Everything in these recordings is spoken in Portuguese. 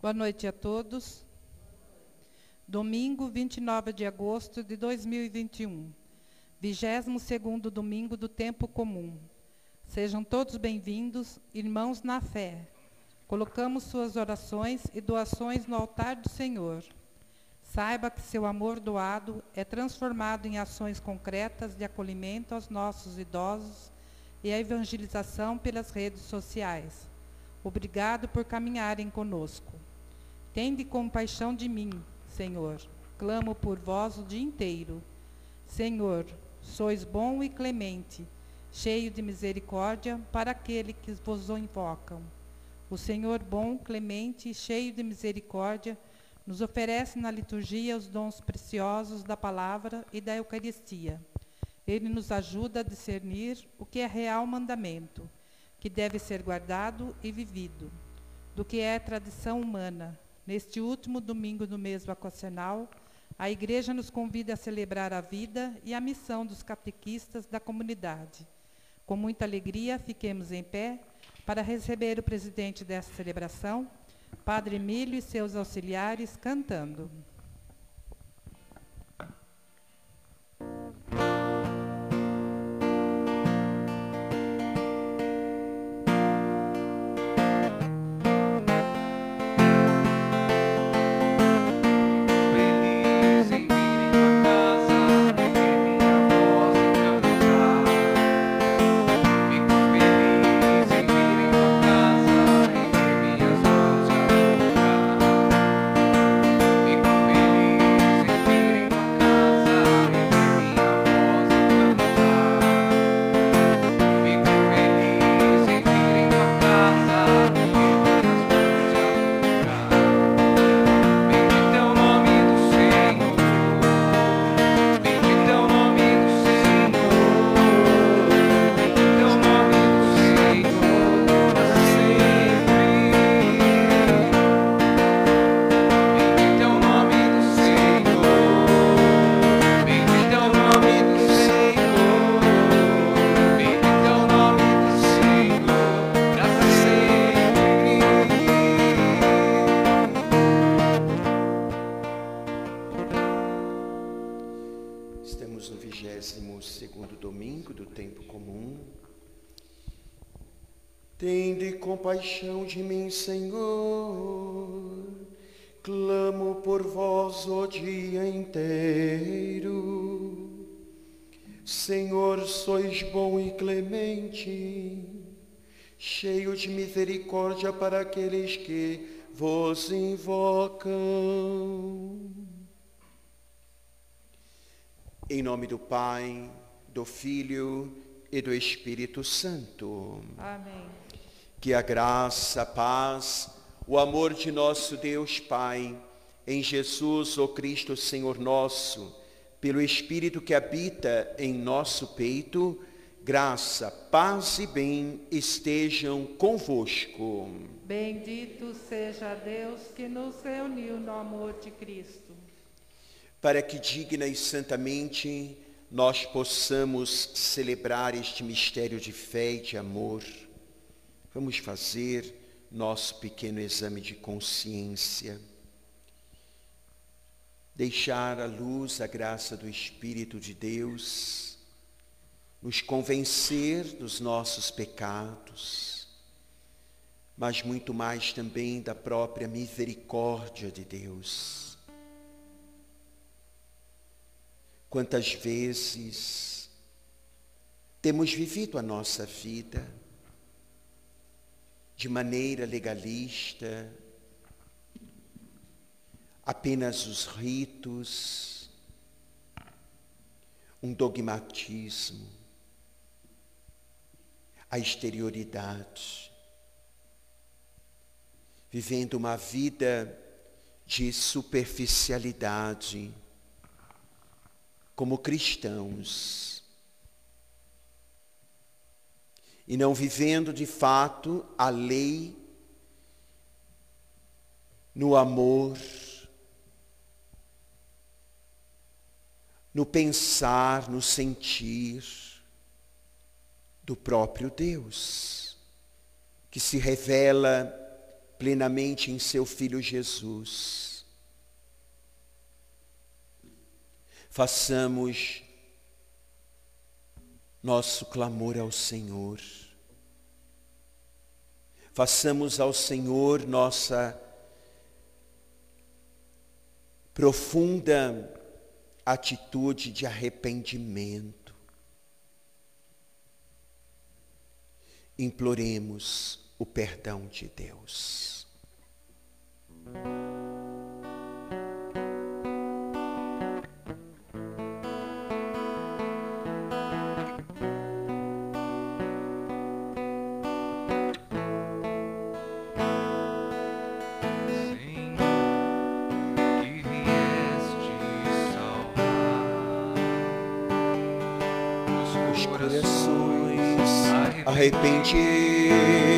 Boa noite a todos. Domingo, 29 de agosto de 2021. 22º domingo do tempo comum. Sejam todos bem-vindos, irmãos na fé. Colocamos suas orações e doações no altar do Senhor. Saiba que seu amor doado é transformado em ações concretas de acolhimento aos nossos idosos e a evangelização pelas redes sociais. Obrigado por caminharem conosco. Tende compaixão de mim, Senhor. Clamo por vós o dia inteiro. Senhor, sois bom e clemente, cheio de misericórdia para aquele que vos invocam. O Senhor bom, clemente e cheio de misericórdia nos oferece na liturgia os dons preciosos da palavra e da Eucaristia. Ele nos ajuda a discernir o que é real mandamento, que deve ser guardado e vivido, do que é tradição humana, Neste último domingo do mês vacacional, a Igreja nos convida a celebrar a vida e a missão dos catequistas da comunidade. Com muita alegria, fiquemos em pé para receber o presidente desta celebração, Padre Emílio e seus auxiliares, cantando. Cheio de misericórdia para aqueles que vos invocam. Em nome do Pai, do Filho e do Espírito Santo. Amém. Que a graça, a paz, o amor de nosso Deus Pai, em Jesus, o Cristo Senhor nosso, pelo Espírito que habita em nosso peito, graça, paz e bem estejam convosco. Bendito seja Deus que nos reuniu no amor de Cristo. Para que digna e santamente nós possamos celebrar este mistério de fé e de amor Vamos fazer nosso pequeno exame de consciência. Deixar à luz a graça do Espírito de Deus, nos convencer dos nossos pecados, mas muito mais também da própria misericórdia de Deus. Quantas vezes temos vivido a nossa vida de maneira legalista, apenas os ritos, um dogmatismo, a exterioridade, vivendo uma vida de superficialidade, como cristãos. E não vivendo de fato a lei no amor, no pensar, no sentir do próprio Deus, que se revela plenamente em seu Filho Jesus. Façamos nosso clamor ao Senhor. Façamos ao Senhor nossa profunda atitude de arrependimento. Imploremos o perdão de Deus. Todo-Poderoso,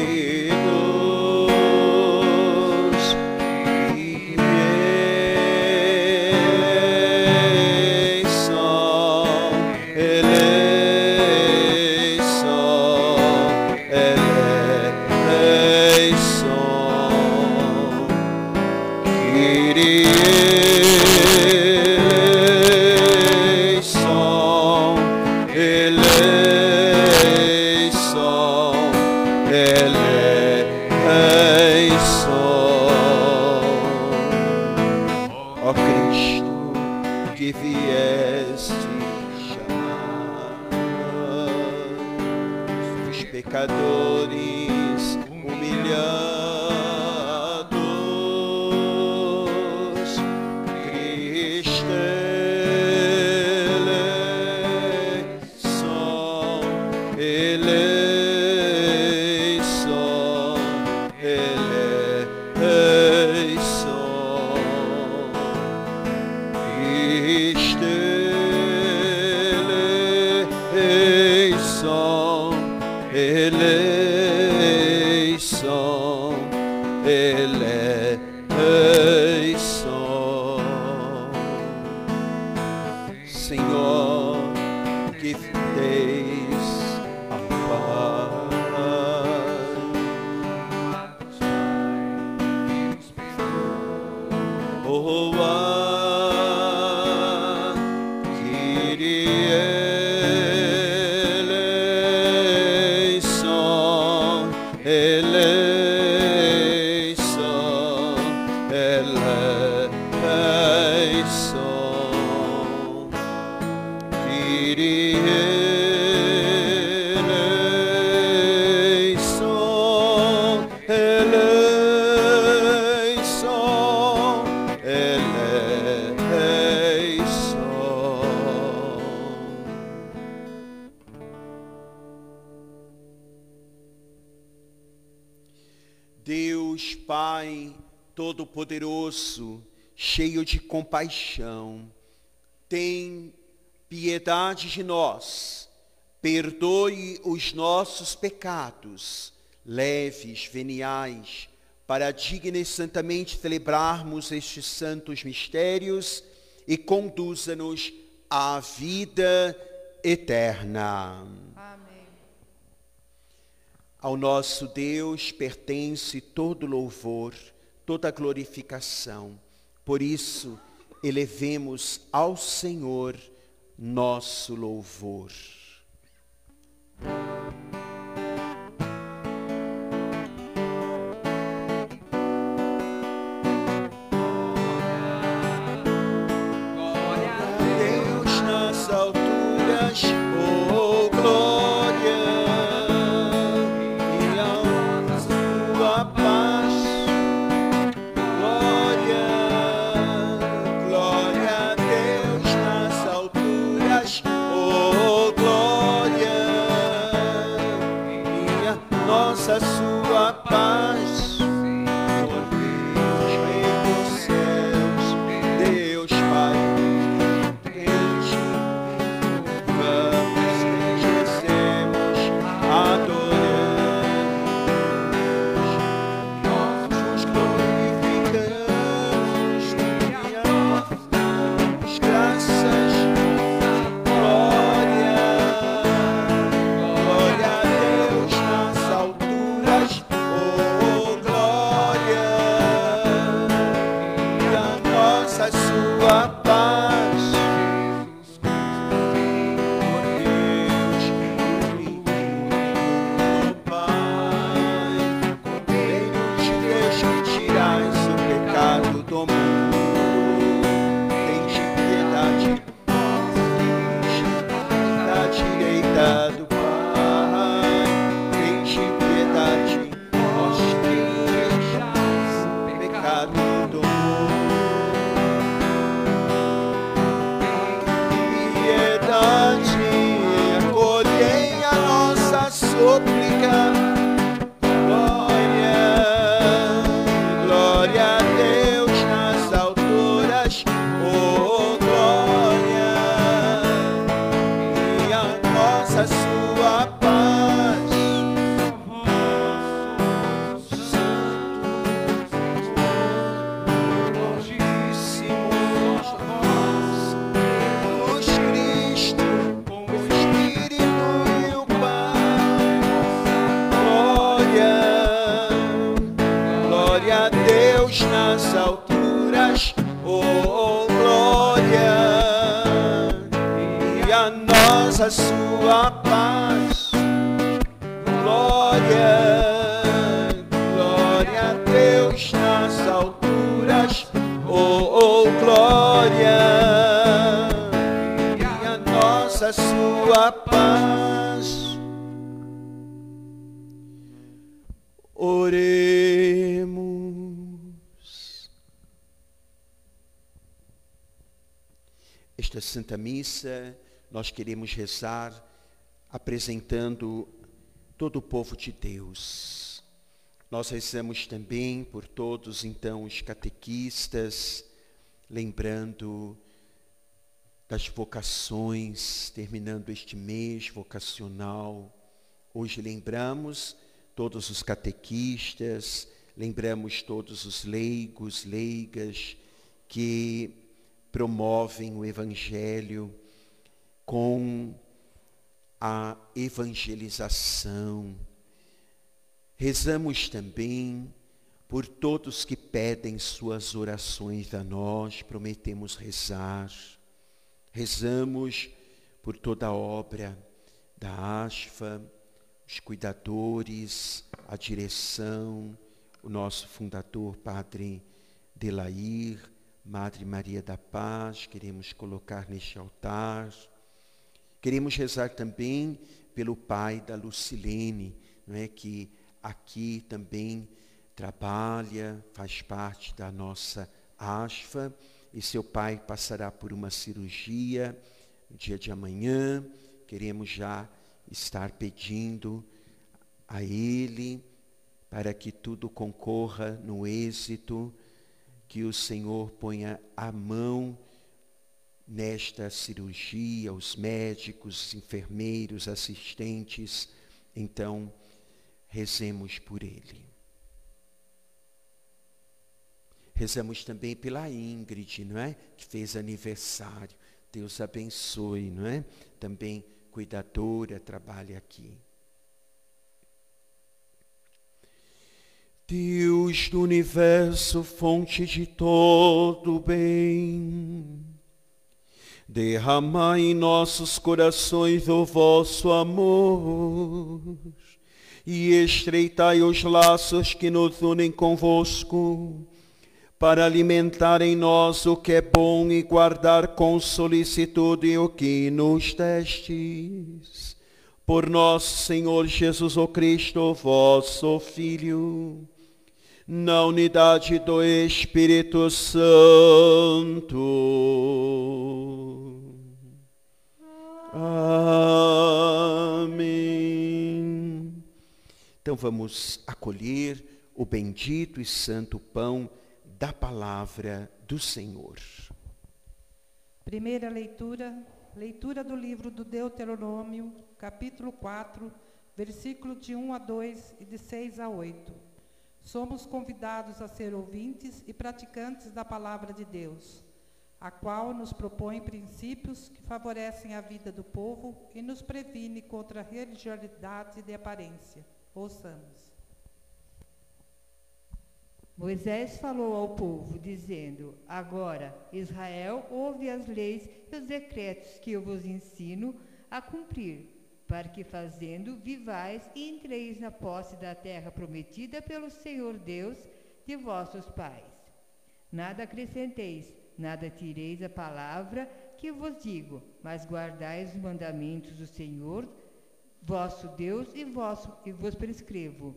compaixão, tem piedade de nós, perdoe os nossos pecados, leves, veniais, para digna e santamente celebrarmos estes santos mistérios e conduza-nos à vida eterna. Amém. Ao nosso Deus pertence todo louvor toda glorificação. Por isso, elevemos ao Senhor nosso louvor. Missa nós queremos rezar apresentando todo o povo de Deus. Nós rezamos também por todos então os catequistas, lembrando das vocações, terminando este mês vocacional. Hoje lembramos todos os catequistas, lembramos todos os leigos, leigas que promovem o evangelho com a evangelização. Rezamos também por todos que pedem suas orações a nós, prometemos rezar. Rezamos por toda a obra da ASFA, os cuidadores, a direção, o nosso fundador, Padre Delair, Madre Maria da Paz, queremos colocar neste altar. Queremos rezar também pelo pai da Lucilene, não é que aqui também trabalha, faz parte da nossa ASFA, e seu pai passará por uma cirurgia no dia de amanhã. Queremos já estar pedindo a ele para que tudo concorra no êxito, que o Senhor ponha a mão nesta cirurgia, os médicos, os enfermeiros, assistentes, então rezemos por ele. Rezamos também pela Ingrid, não é? Que fez aniversário. Deus abençoe, não é? Também cuidadora, trabalha aqui. Deus do universo, fonte de todo bem, derramai em nossos corações o vosso amor e estreitai os laços que nos unem convosco, para alimentar em nós o que é bom e guardar com solicitude o que nos destes. Por nosso Senhor Jesus o Cristo, vosso Filho, na unidade do Espírito Santo. Amém. Então vamos acolher o bendito e santo pão da palavra do Senhor. Primeira leitura, leitura do livro do Deuteronômio, capítulo 4, versículo de 1 a 2 e de 6 a 8. Somos convidados a ser ouvintes e praticantes da palavra de Deus, a qual nos propõe princípios que favorecem a vida do povo e nos previne contra a religiosidade de aparência. Ouçamos. Moisés falou ao povo, dizendo: Agora, Israel, ouve as leis e os decretos que eu vos ensino a cumprir, para que, fazendo, vivais e entreis na posse da terra prometida pelo Senhor Deus de vossos pais. Nada acrescenteis, nada tireis a palavra que vos digo, mas guardais os mandamentos do Senhor, vosso Deus e, vosso, e vos prescrevo.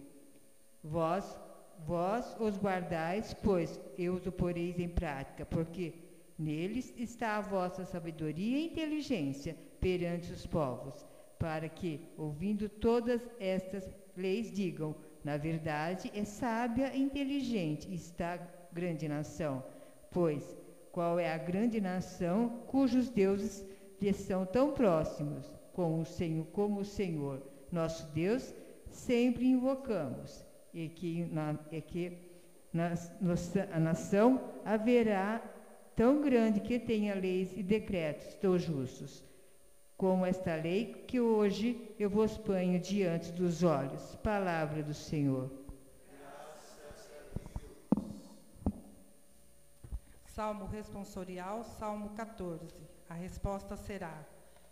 Vós, vós os guardais, pois eu os poreis em prática, porque neles está a vossa sabedoria e inteligência perante os povos, para que, ouvindo todas estas leis, digam: na verdade, é sábia e inteligente está grande nação. Pois qual é a grande nação cujos deuses lhe são tão próximos como o Senhor, como o Senhor nosso Deus, sempre invocamos, e que, na, e que na, a nação haverá tão grande que tenha leis e decretos tão justos, como esta lei que hoje eu vos ponho diante dos olhos. Palavra do Senhor. Salmo responsorial, Salmo 14. A resposta será: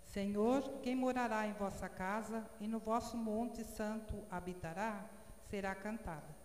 Senhor, quem morará em vossa casa e no vosso monte santo habitará, será cantada.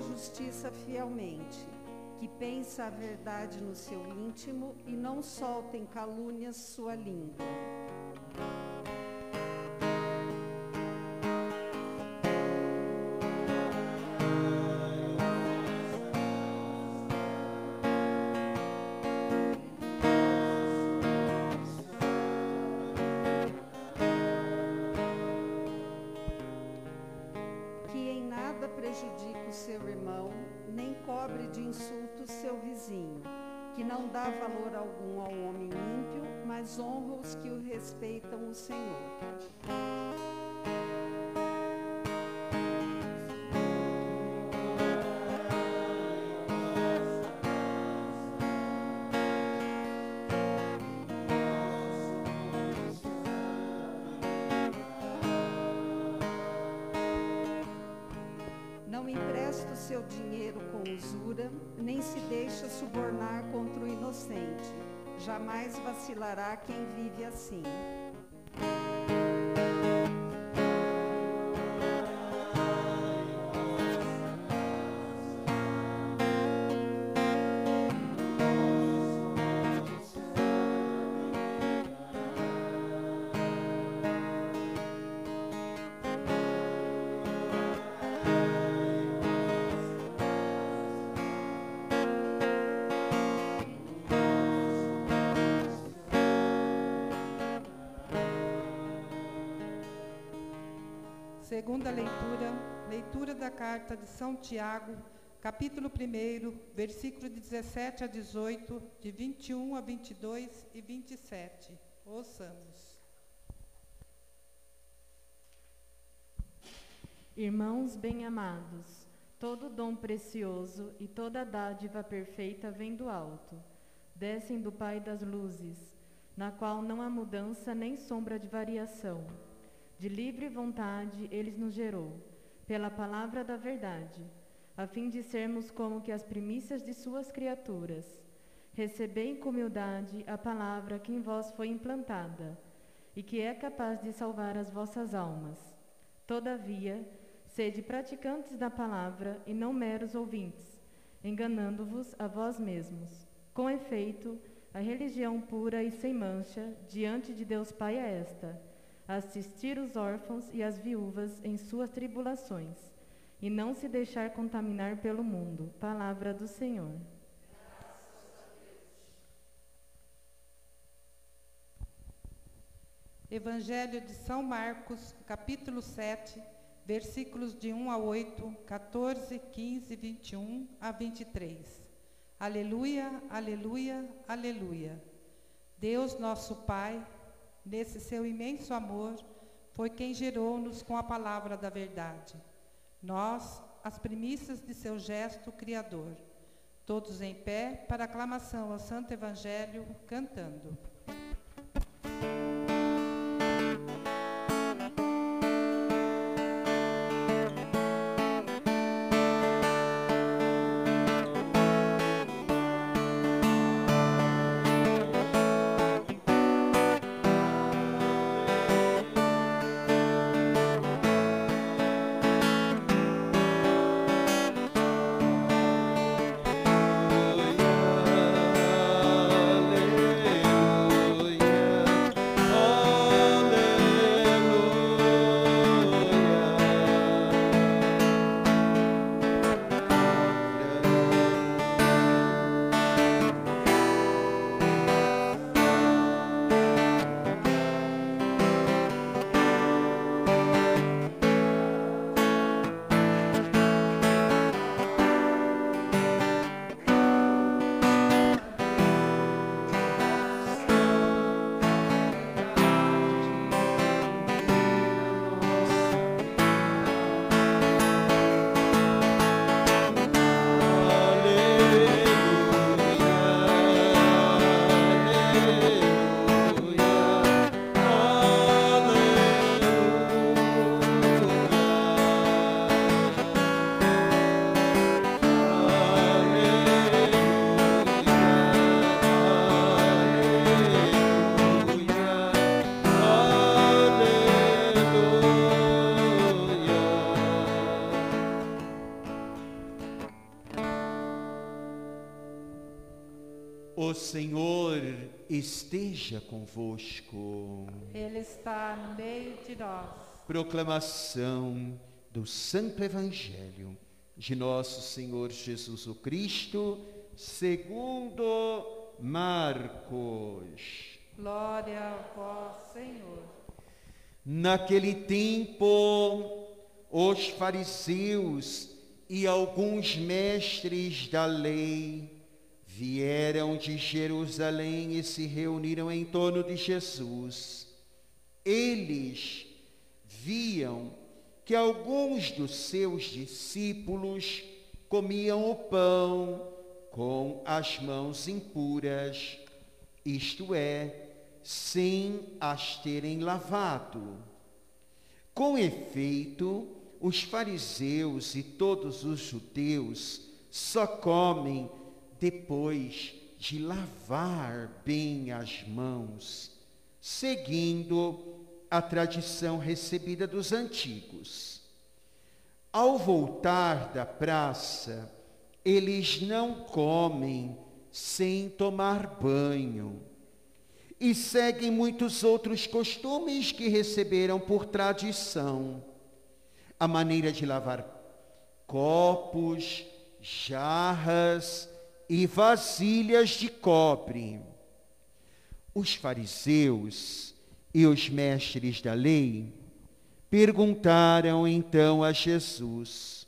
Justiça fielmente, que pensa a verdade no seu íntimo e não solta em calúnias sua língua. Valor algum ao homem ímpio, mas honra os que o respeitam o Senhor. Jamais vacilará quem vive assim. Segunda leitura, leitura da carta de São Tiago, capítulo 1, versículo de 17 a 18, de 21 a 22 e 27. Ouçamos. Irmãos bem-amados, todo dom precioso e toda dádiva perfeita vem do alto, descem do Pai das luzes, na qual não há mudança nem sombra de variação de livre vontade ele nos gerou, pela palavra da verdade, a fim de sermos como que as primícias de suas criaturas. Recebei com humildade a palavra que em vós foi implantada, e que é capaz de salvar as vossas almas. Todavia, sede praticantes da palavra e não meros ouvintes, enganando-vos a vós mesmos. Com efeito, a religião pura e sem mancha diante de Deus Pai é esta: assistir os órfãos e as viúvas em suas tribulações, e não se deixar contaminar pelo mundo. Palavra do Senhor. Evangelho de São Marcos, capítulo 7, versículos de 1 a 8, 14, 15, 21 a 23. Aleluia, aleluia, aleluia. Deus nosso Pai, nesse seu imenso amor, foi quem gerou-nos com a palavra da verdade. Nós, as primícias de seu gesto criador. Todos em pé para aclamação ao Santo Evangelho, cantando. Senhor esteja convosco. Ele está no meio de nós. Proclamação do Santo Evangelho de nosso Senhor Jesus o Cristo, segundo Marcos. Glória a vós, Senhor. Naquele tempo, os fariseus e alguns mestres da lei vieram de Jerusalém e se reuniram em torno de Jesus. Eles viam que alguns dos seus discípulos comiam o pão com as mãos impuras, isto é, sem as terem lavado. Com efeito, os fariseus e todos os judeus só comem depois de lavar bem as mãos, seguindo a tradição recebida dos antigos. Ao voltar da praça, eles não comem sem tomar banho e seguem muitos outros costumes que receberam por tradição. A maneira de lavar copos, jarras, e vasilhas de cobre. Os fariseus e os mestres da lei perguntaram então a Jesus: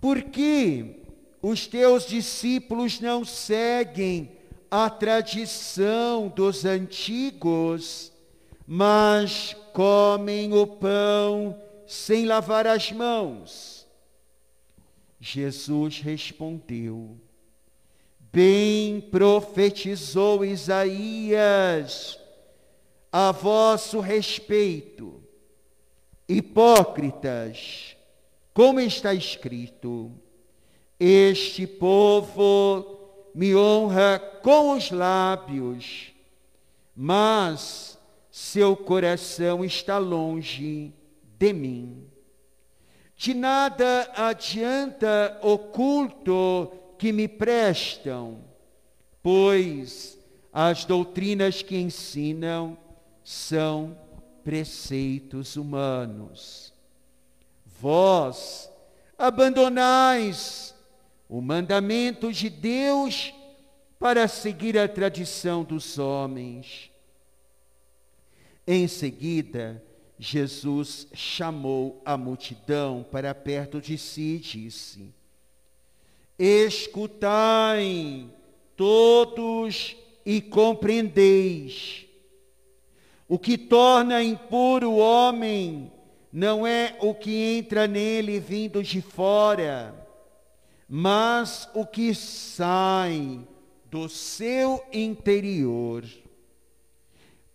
Por que os teus discípulos não seguem a tradição dos antigos, mas comem o pão sem lavar as mãos? Jesus respondeu: Bem profetizou Isaías a vosso respeito, hipócritas, como está escrito: Este povo me honra com os lábios, mas seu coração está longe de mim. De nada adianta o culto que me prestam, pois as doutrinas que ensinam são preceitos humanos. Vós abandonais o mandamento de Deus para seguir a tradição dos homens. Em seguida, Jesus chamou a multidão para perto de si e disse: Escutai todos e compreendeis. O que torna impuro o homem não é o que entra nele vindo de fora, mas o que sai do seu interior.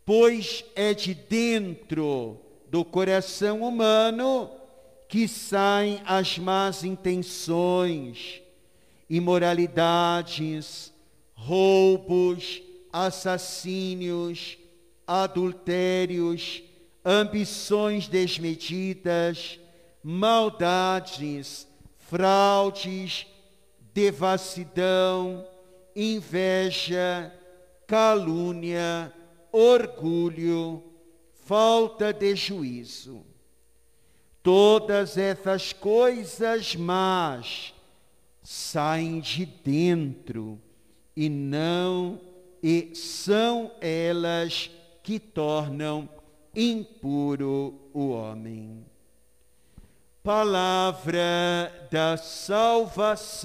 Pois é de dentro do coração humano que saem as más intenções, imoralidades, roubos, assassínios, adultérios, ambições desmedidas, maldades, fraudes, devassidão, inveja, calúnia, orgulho, falta de juízo. Todas essas coisas más saem de dentro e não e são elas que tornam impuro o homem. Palavra da salvação.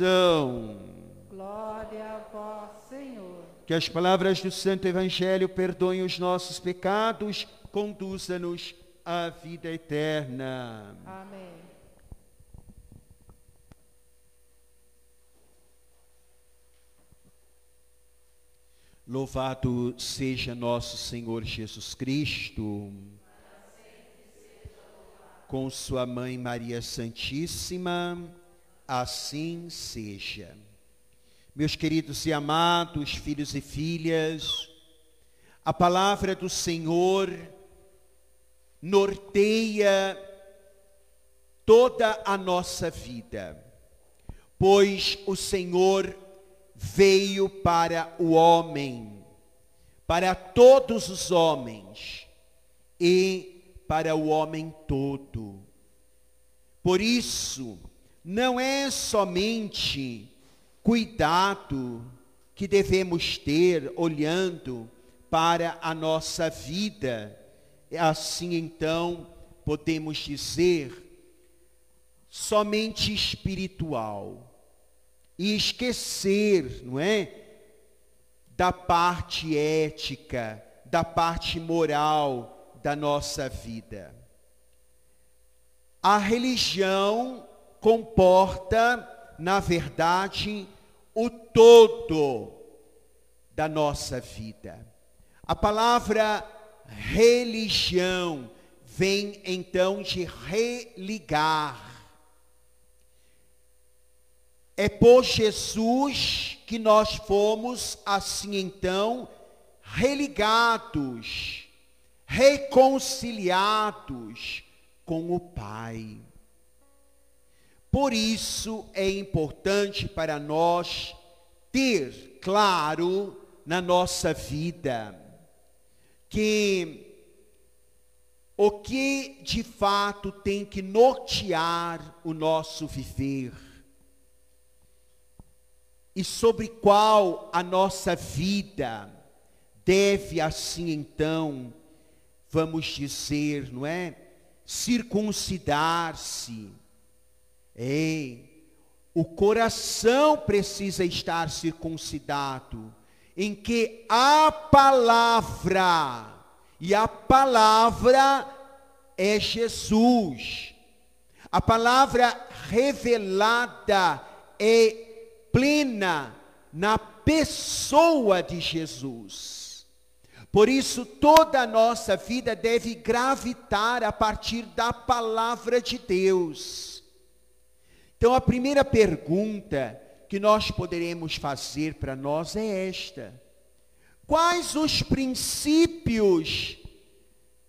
Glória a vós, Senhor. Que as palavras do Santo Evangelho perdoem os nossos pecados, conduza-nos à vida eterna. Amém. Louvado seja nosso Senhor Jesus Cristo. Com sua mãe Maria Santíssima, assim seja. Meus queridos e amados filhos e filhas, a palavra do Senhor norteia toda a nossa vida, pois o Senhor veio para o homem, para todos os homens e para o homem todo. Por isso, não é somente cuidado que devemos ter olhando para a nossa vida, assim então podemos dizer somente espiritual e esquecer, não é? Da parte ética, da parte moral da nossa vida. A religião comporta, na verdade, o todo da nossa vida. A palavra religião vem então de religar é por Jesus que nós fomos, assim então, religados, reconciliados com o Pai. Por isso é importante para nós ter claro na nossa vida que o que de fato tem que nortear o nosso viver e sobre qual a nossa vida deve assim então, vamos dizer, não é? Circuncidar-se. É, o coração precisa estar circuncidado, em que a palavra, e a palavra é Jesus. A palavra revelada é plena na pessoa de Jesus. Por isso, toda a nossa vida deve gravitar a partir da palavra de Deus. Então, a primeira pergunta que nós poderemos fazer para nós é esta: Quais os princípios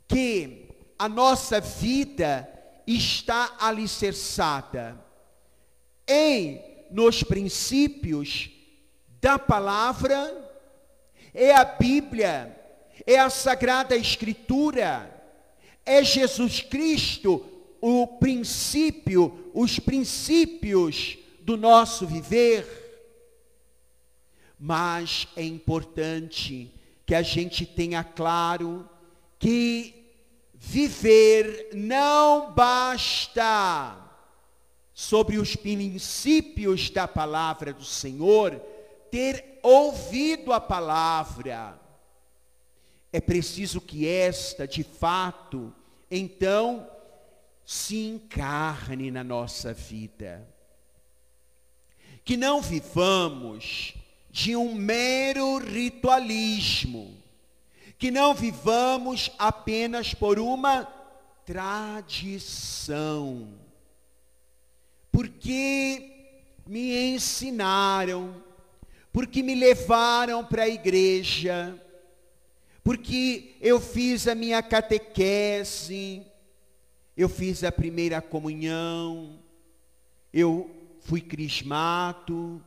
que a nossa vida está alicerçada? Em nos princípios da palavra, é a Bíblia, é a Sagrada Escritura, é Jesus Cristo o princípio, os princípios do nosso viver. Mas é importante que a gente tenha claro que viver não basta sobre os princípios da palavra do Senhor, ter ouvido a palavra. é preciso que esta, de fato, então, se encarne na nossa vida. Que não vivamos de um mero ritualismo, que não vivamos apenas por uma tradição, porque me ensinaram, porque me levaram para a igreja, porque eu fiz a minha catequese, eu fiz a primeira comunhão, eu fui crismato,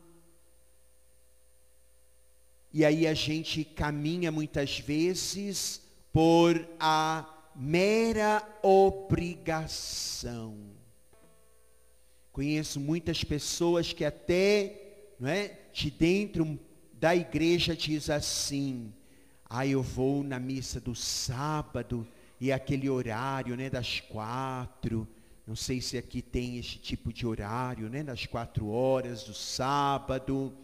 e aí a gente caminha muitas vezes por a mera obrigação. Conheço muitas pessoas que até, não é, de dentro da igreja diz assim: "Ah, eu vou na missa do sábado e aquele horário, né, das quatro. Não sei se aqui tem esse tipo de horário, né, das quatro horas do sábado."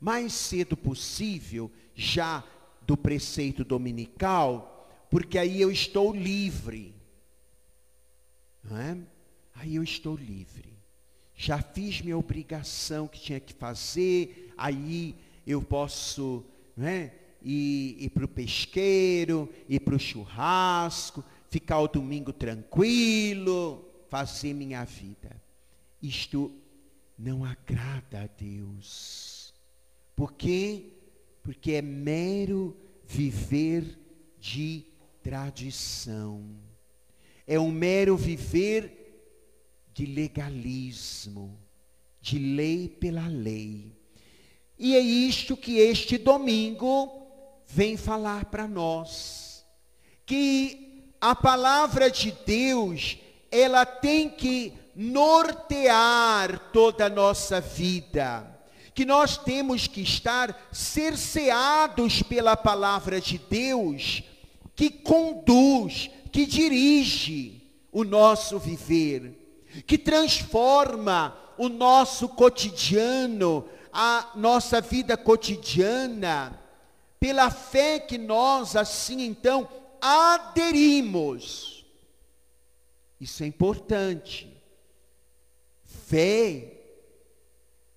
mais cedo possível, já do preceito dominical, porque aí eu estou livre. É? Aí eu estou livre. Já fiz minha obrigação que tinha que fazer, aí eu posso não é? ir, ir para o pesqueiro, ir para o churrasco, ficar o domingo tranquilo, fazer minha vida. Isto não agrada a Deus. Por quê? Porque é mero viver de tradição. É um mero viver de legalismo, de lei pela lei. E é isto que este domingo vem falar para nós. Que a palavra de Deus, ela tem que nortear toda a nossa vida que nós temos que estar cerceados pela palavra de Deus, que conduz, que dirige o nosso viver, que transforma o nosso cotidiano, a nossa vida cotidiana, pela fé que nós assim então aderimos. Isso é importante. Fé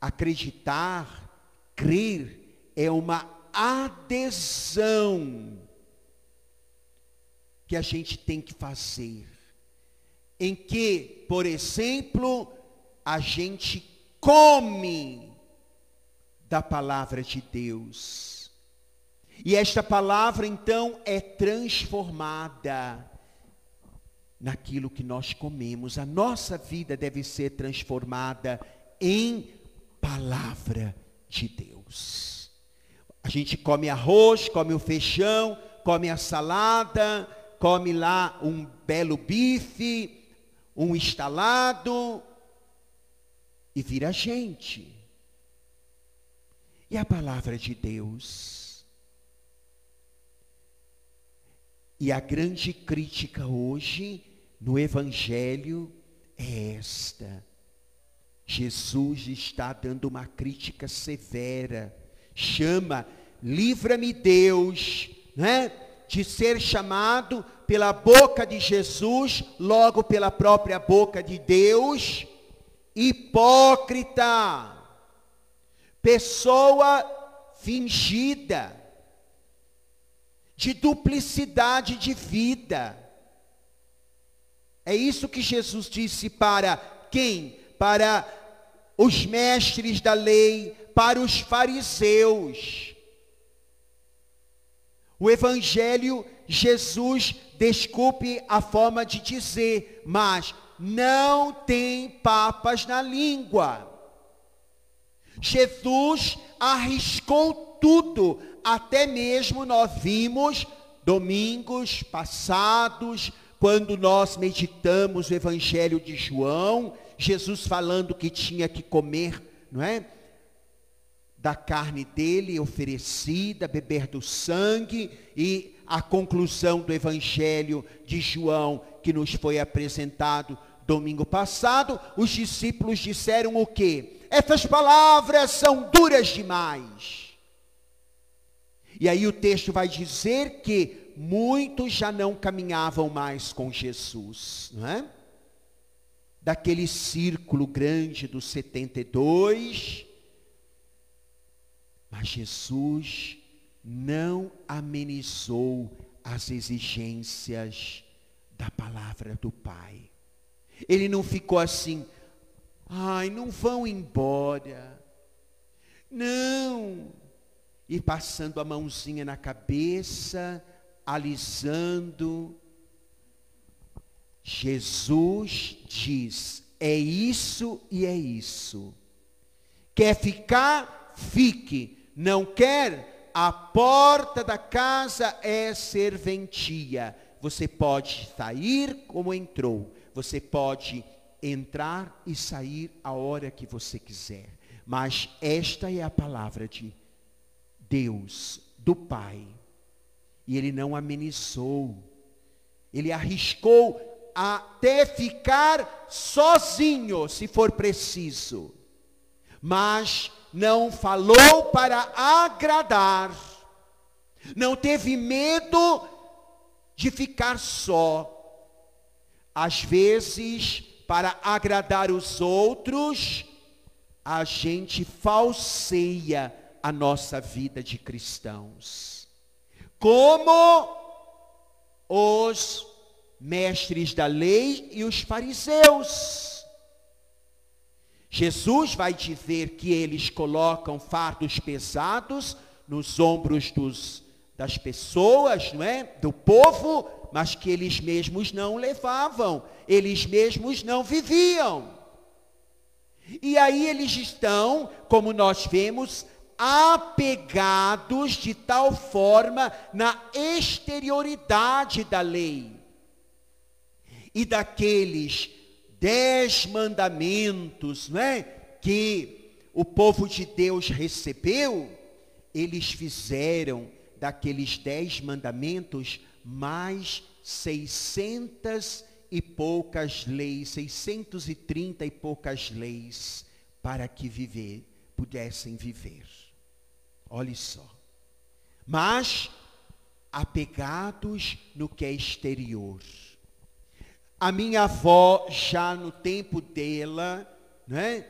Acreditar, crer, é uma adesão que a gente tem que fazer. Em que, por exemplo, a gente come da palavra de Deus. E esta palavra então é transformada naquilo que nós comemos. A nossa vida deve ser transformada em palavra de Deus. A gente come arroz, come o feijão, come a salada, come lá um belo bife, um estalado e vira gente. E a palavra de Deus? E a grande crítica hoje no Evangelho é esta Jesus está dando uma crítica severa. Chama, livra-me Deus, né? De ser chamado pela boca de Jesus, logo pela própria boca de Deus, hipócrita, pessoa fingida, de duplicidade de vida. É isso que Jesus disse para quem? Para os mestres da lei, para os fariseus. O Evangelho, Jesus, desculpe a forma de dizer, mas não tem papas na língua. Jesus arriscou tudo, até mesmo nós vimos domingos passados, quando nós meditamos o Evangelho de João, Jesus falando que tinha que comer, não é? Da carne dele oferecida, beber do sangue, e a conclusão do Evangelho de João, que nos foi apresentado domingo passado, os discípulos disseram o quê? Essas palavras são duras demais. E aí o texto vai dizer que muitos já não caminhavam mais com Jesus, não é? Daquele círculo grande dos 72, mas Jesus não amenizou as exigências da palavra do Pai. Ele não ficou assim, ai, não vão embora. Não. E passando a mãozinha na cabeça, alisando. Jesus diz: é isso e é isso. Quer ficar? Fique. Não quer? A porta da casa é serventia. Você pode sair como entrou. Você pode entrar e sair a hora que você quiser. Mas esta é a palavra de Deus, do Pai. E ele não amenizou. Ele arriscou até ficar sozinho, se for preciso. Mas não falou para agradar. Não teve medo de ficar só. Às vezes, para agradar os outros, a gente falseia a nossa vida de cristãos. Como os mestres da lei e os fariseus. Jesus vai dizer que eles colocam fardos pesados nos ombros dos, das pessoas, não é? Do povo, mas que eles mesmos não levavam, eles mesmos não viviam. E aí eles estão, como nós vemos, apegados de tal forma na exterioridade da lei. E daqueles dez mandamentos, não é? Que o povo de Deus recebeu, eles fizeram daqueles dez mandamentos mais seiscentas e poucas leis, 630 e poucas leis para que viver, pudessem viver. Olhe só. Mas apegados no que é exterior. A minha avó, já no tempo dela, né?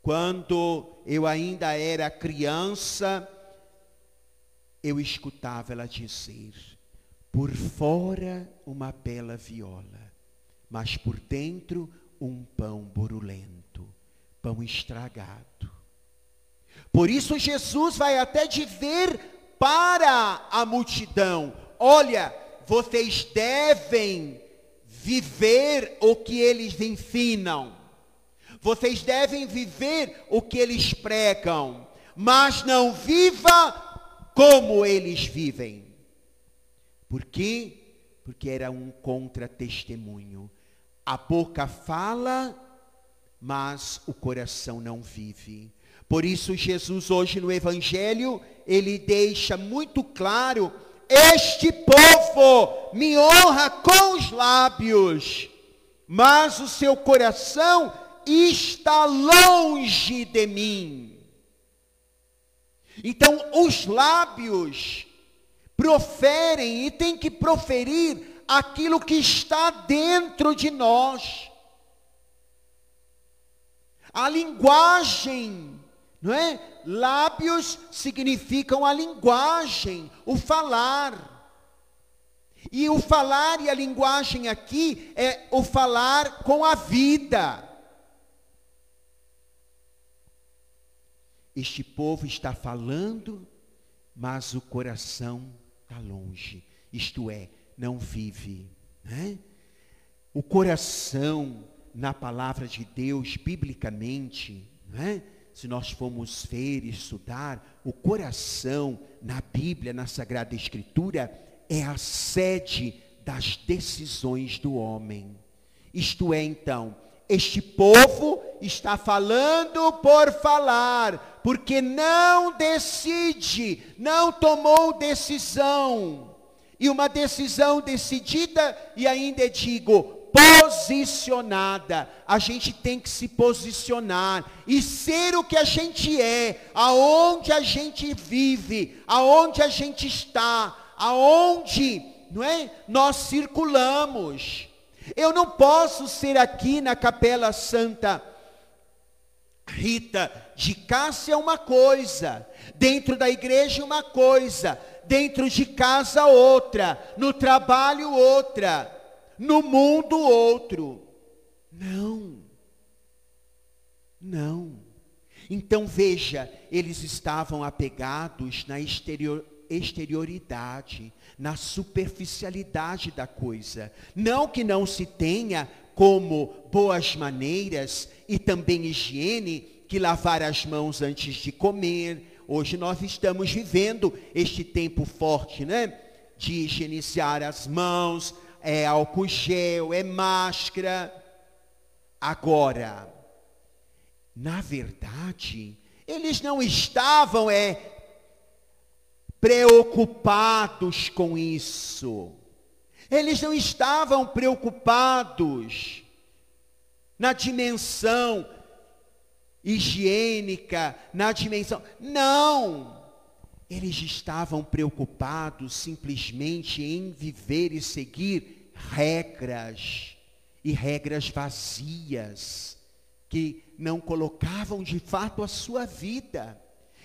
Quando eu ainda era criança, eu escutava ela dizer: por fora uma bela viola, mas por dentro um pão borulento, pão estragado. Por isso Jesus vai até dizer para a multidão: olha, vocês devem viver o que eles ensinam. Vocês devem viver o que eles pregam, mas não viva como eles vivem. Por quê? Porque era um contra-testemunho. A boca fala, mas o coração não vive. Por isso, Jesus, hoje no Evangelho, ele deixa muito claro: este povo me honra com os lábios, mas o seu coração está longe de mim. Então, os lábios proferem e tem que proferir aquilo que está dentro de nós. A linguagem não é? Lábios significam a linguagem, o falar. E o falar e a linguagem aqui é o falar com a vida. Este povo está falando, mas o coração está longe. Isto é, não vive. Né? O coração, na palavra de Deus, biblicamente, né? Se nós formos ver e estudar, o coração na Bíblia, na Sagrada Escritura, é a sede das decisões do homem. Isto é, então, este povo está falando por falar, porque não decide, não tomou decisão. E uma decisão decidida, e ainda digo, posicionada. A gente tem que se posicionar e ser o que a gente é, aonde a gente vive, aonde a gente está, aonde, não é? Nós circulamos. Eu não posso ser aqui na Capela Santa Rita de Cássia uma coisa, dentro da igreja uma coisa, dentro de casa outra, no trabalho outra, no mundo outro. Não. Não. Então veja, eles estavam apegados na exterior, exterioridade, na superficialidade da coisa. Não que não se tenha como boas maneiras e também higiene que lavar as mãos antes de comer. Hoje nós estamos vivendo este tempo forte, né? De higienizar as mãos, é álcool gel, é máscara. Agora, na verdade, eles não estavam é preocupados com isso. Eles não estavam preocupados na dimensão higiênica, na dimensão. Não! Eles estavam preocupados simplesmente em viver e seguir regras, e regras vazias, que não colocavam de fato a sua vida.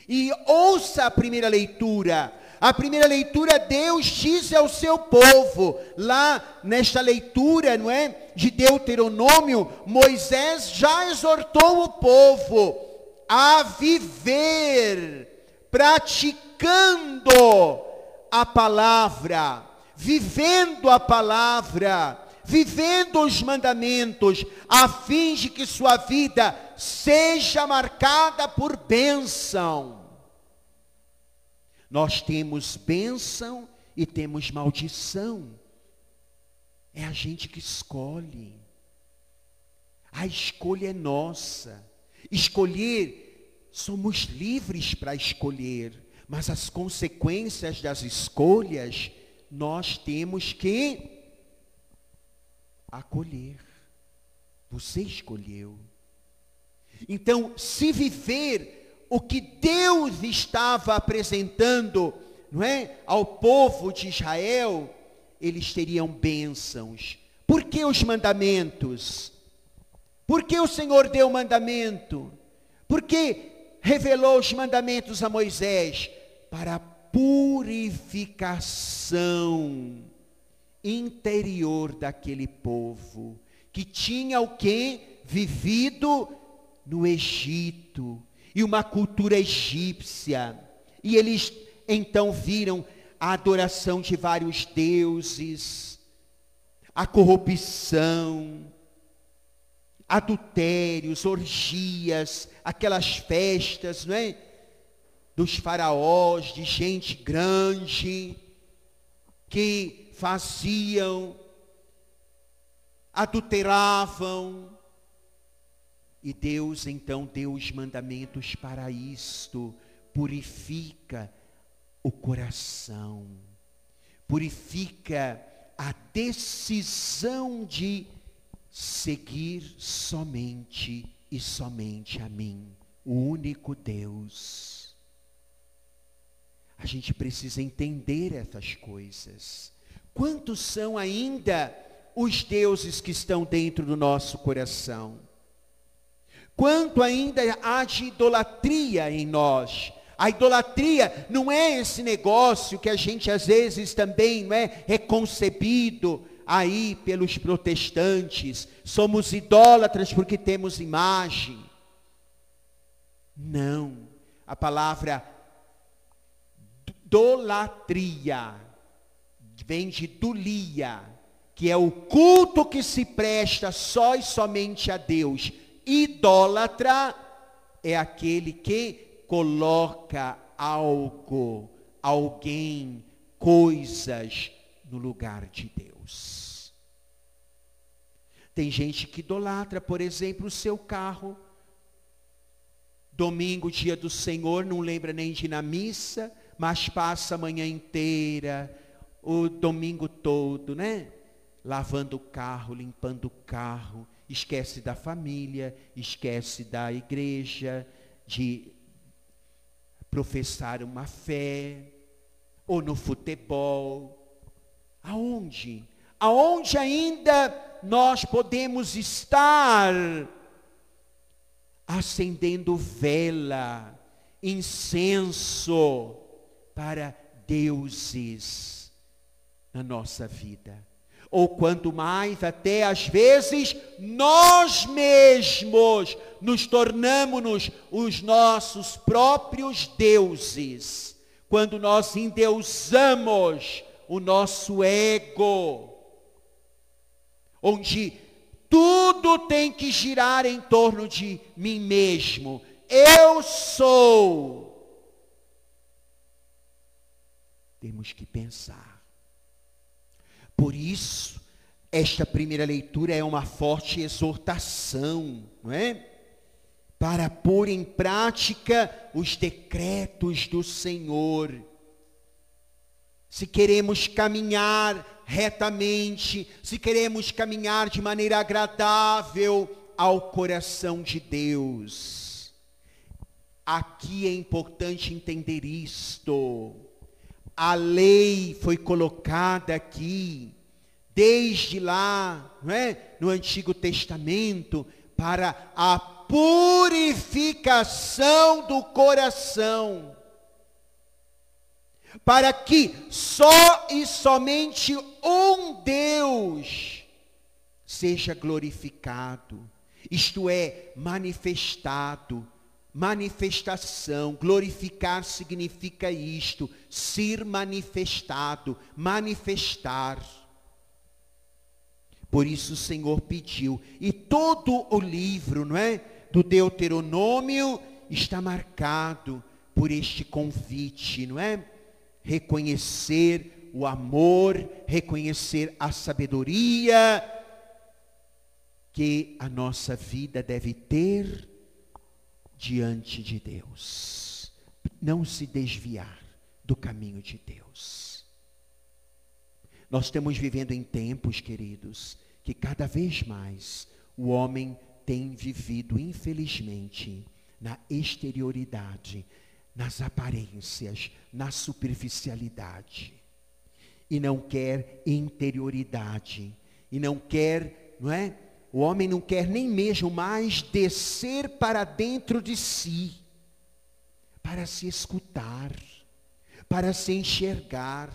E ouça a primeira leitura. A primeira leitura, Deus diz ao seu povo, lá nesta leitura, não é? De Deuteronômio, Moisés já exortou o povo a viver, praticando a palavra, vivendo a palavra, vivendo os mandamentos, a fim de que sua vida seja marcada por bênção. Nós temos bênção e temos maldição. É a gente que escolhe. A escolha é nossa. Escolher, somos livres para escolher, mas as consequências das escolhas nós temos que acolher. Você escolheu. Então, se viver o que Deus estava apresentando, não é, ao povo de Israel, eles teriam bênçãos. Por que os mandamentos? Por que o Senhor deu o mandamento? Por que revelou os mandamentos a Moisés? Para purificação interior daquele povo, que tinha o que? Vivido no Egito, e uma cultura egípcia. E eles então viram a adoração de vários deuses, a corrupção, adultérios, orgias, aquelas festas, não é? Dos faraós, de gente grande, que faziam, adulteravam. E Deus então deu os mandamentos para isto. Purifica o coração. Purifica a decisão de seguir somente e somente a mim, o único Deus. A gente precisa entender essas coisas. Quantos são ainda os deuses que estão dentro do nosso coração? Quanto ainda há de idolatria em nós? A idolatria não é esse negócio que a gente às vezes também não é, é concebido aí pelos protestantes. Somos idólatras porque temos imagem. Não. A palavra idolatria vem de dulia, que é o culto que se presta só e somente a Deus. Idólatra é aquele que coloca algo, alguém, coisas no lugar de Deus. Tem gente que idolatra, por exemplo, o seu carro. Domingo, dia do Senhor, não lembra nem de ir na missa, mas passa a manhã inteira o domingo todo, né? Lavando o carro, limpando o carro, esquece da família, esquece da igreja, de professar uma fé. ou no futebol. Aonde? Aonde ainda nós podemos estar acendendo vela, incenso para deuses na nossa vida. Ou quanto mais, até às vezes, nós mesmos nos tornamos os nossos próprios deuses. Quando nós endeusamos o nosso ego. Onde tudo tem que girar em torno de mim mesmo. Eu sou temos que pensar. Por isso, esta primeira leitura é uma forte exortação, não é? Para pôr em prática os decretos do Senhor. Se queremos caminhar retamente, se queremos caminhar de maneira agradável ao coração de Deus. Aqui é importante entender isto. A lei foi colocada aqui, desde lá, não é? no Antigo Testamento, para a purificação do coração. Para que só e somente um Deus seja glorificado, isto é, manifestado Manifestação, glorificar significa isto, ser manifestado, manifestar. Por isso o Senhor pediu, e todo o livro, não é, do Deuteronômio está marcado por este convite, não é? Reconhecer o amor, reconhecer a sabedoria que a nossa vida deve ter diante de Deus. Não se desviar do caminho de Deus. Nós estamos vivendo em tempos, queridos, que cada vez mais o homem tem vivido, infelizmente, na exterioridade, nas aparências, na superficialidade. E não quer interioridade. E não quer, não é? O homem não quer nem mesmo mais descer para dentro de si, para se escutar, para se enxergar,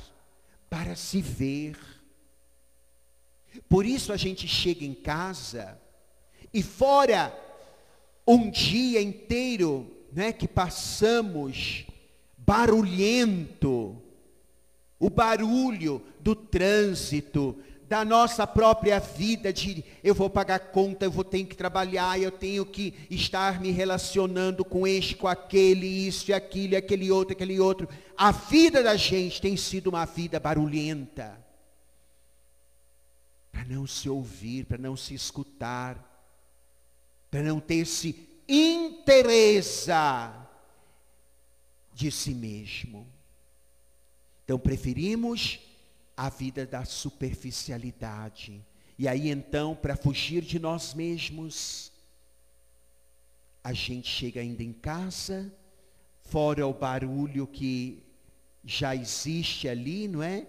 para se ver. Por isso a gente chega em casa e fora um dia inteiro, né, que passamos barulhento, o barulho do trânsito, da nossa própria vida, de eu vou pagar conta, eu vou ter que trabalhar, eu tenho que estar me relacionando com este, com aquele, isso e aquilo, e aquele outro, aquele outro. A vida da gente tem sido uma vida barulhenta. Para não se ouvir, para não se escutar, para não ter esse interesse de si mesmo. Então preferimos a vida da superficialidade. E aí então, para fugir de nós mesmos, a gente chega ainda em casa, fora o barulho que já existe ali, não é?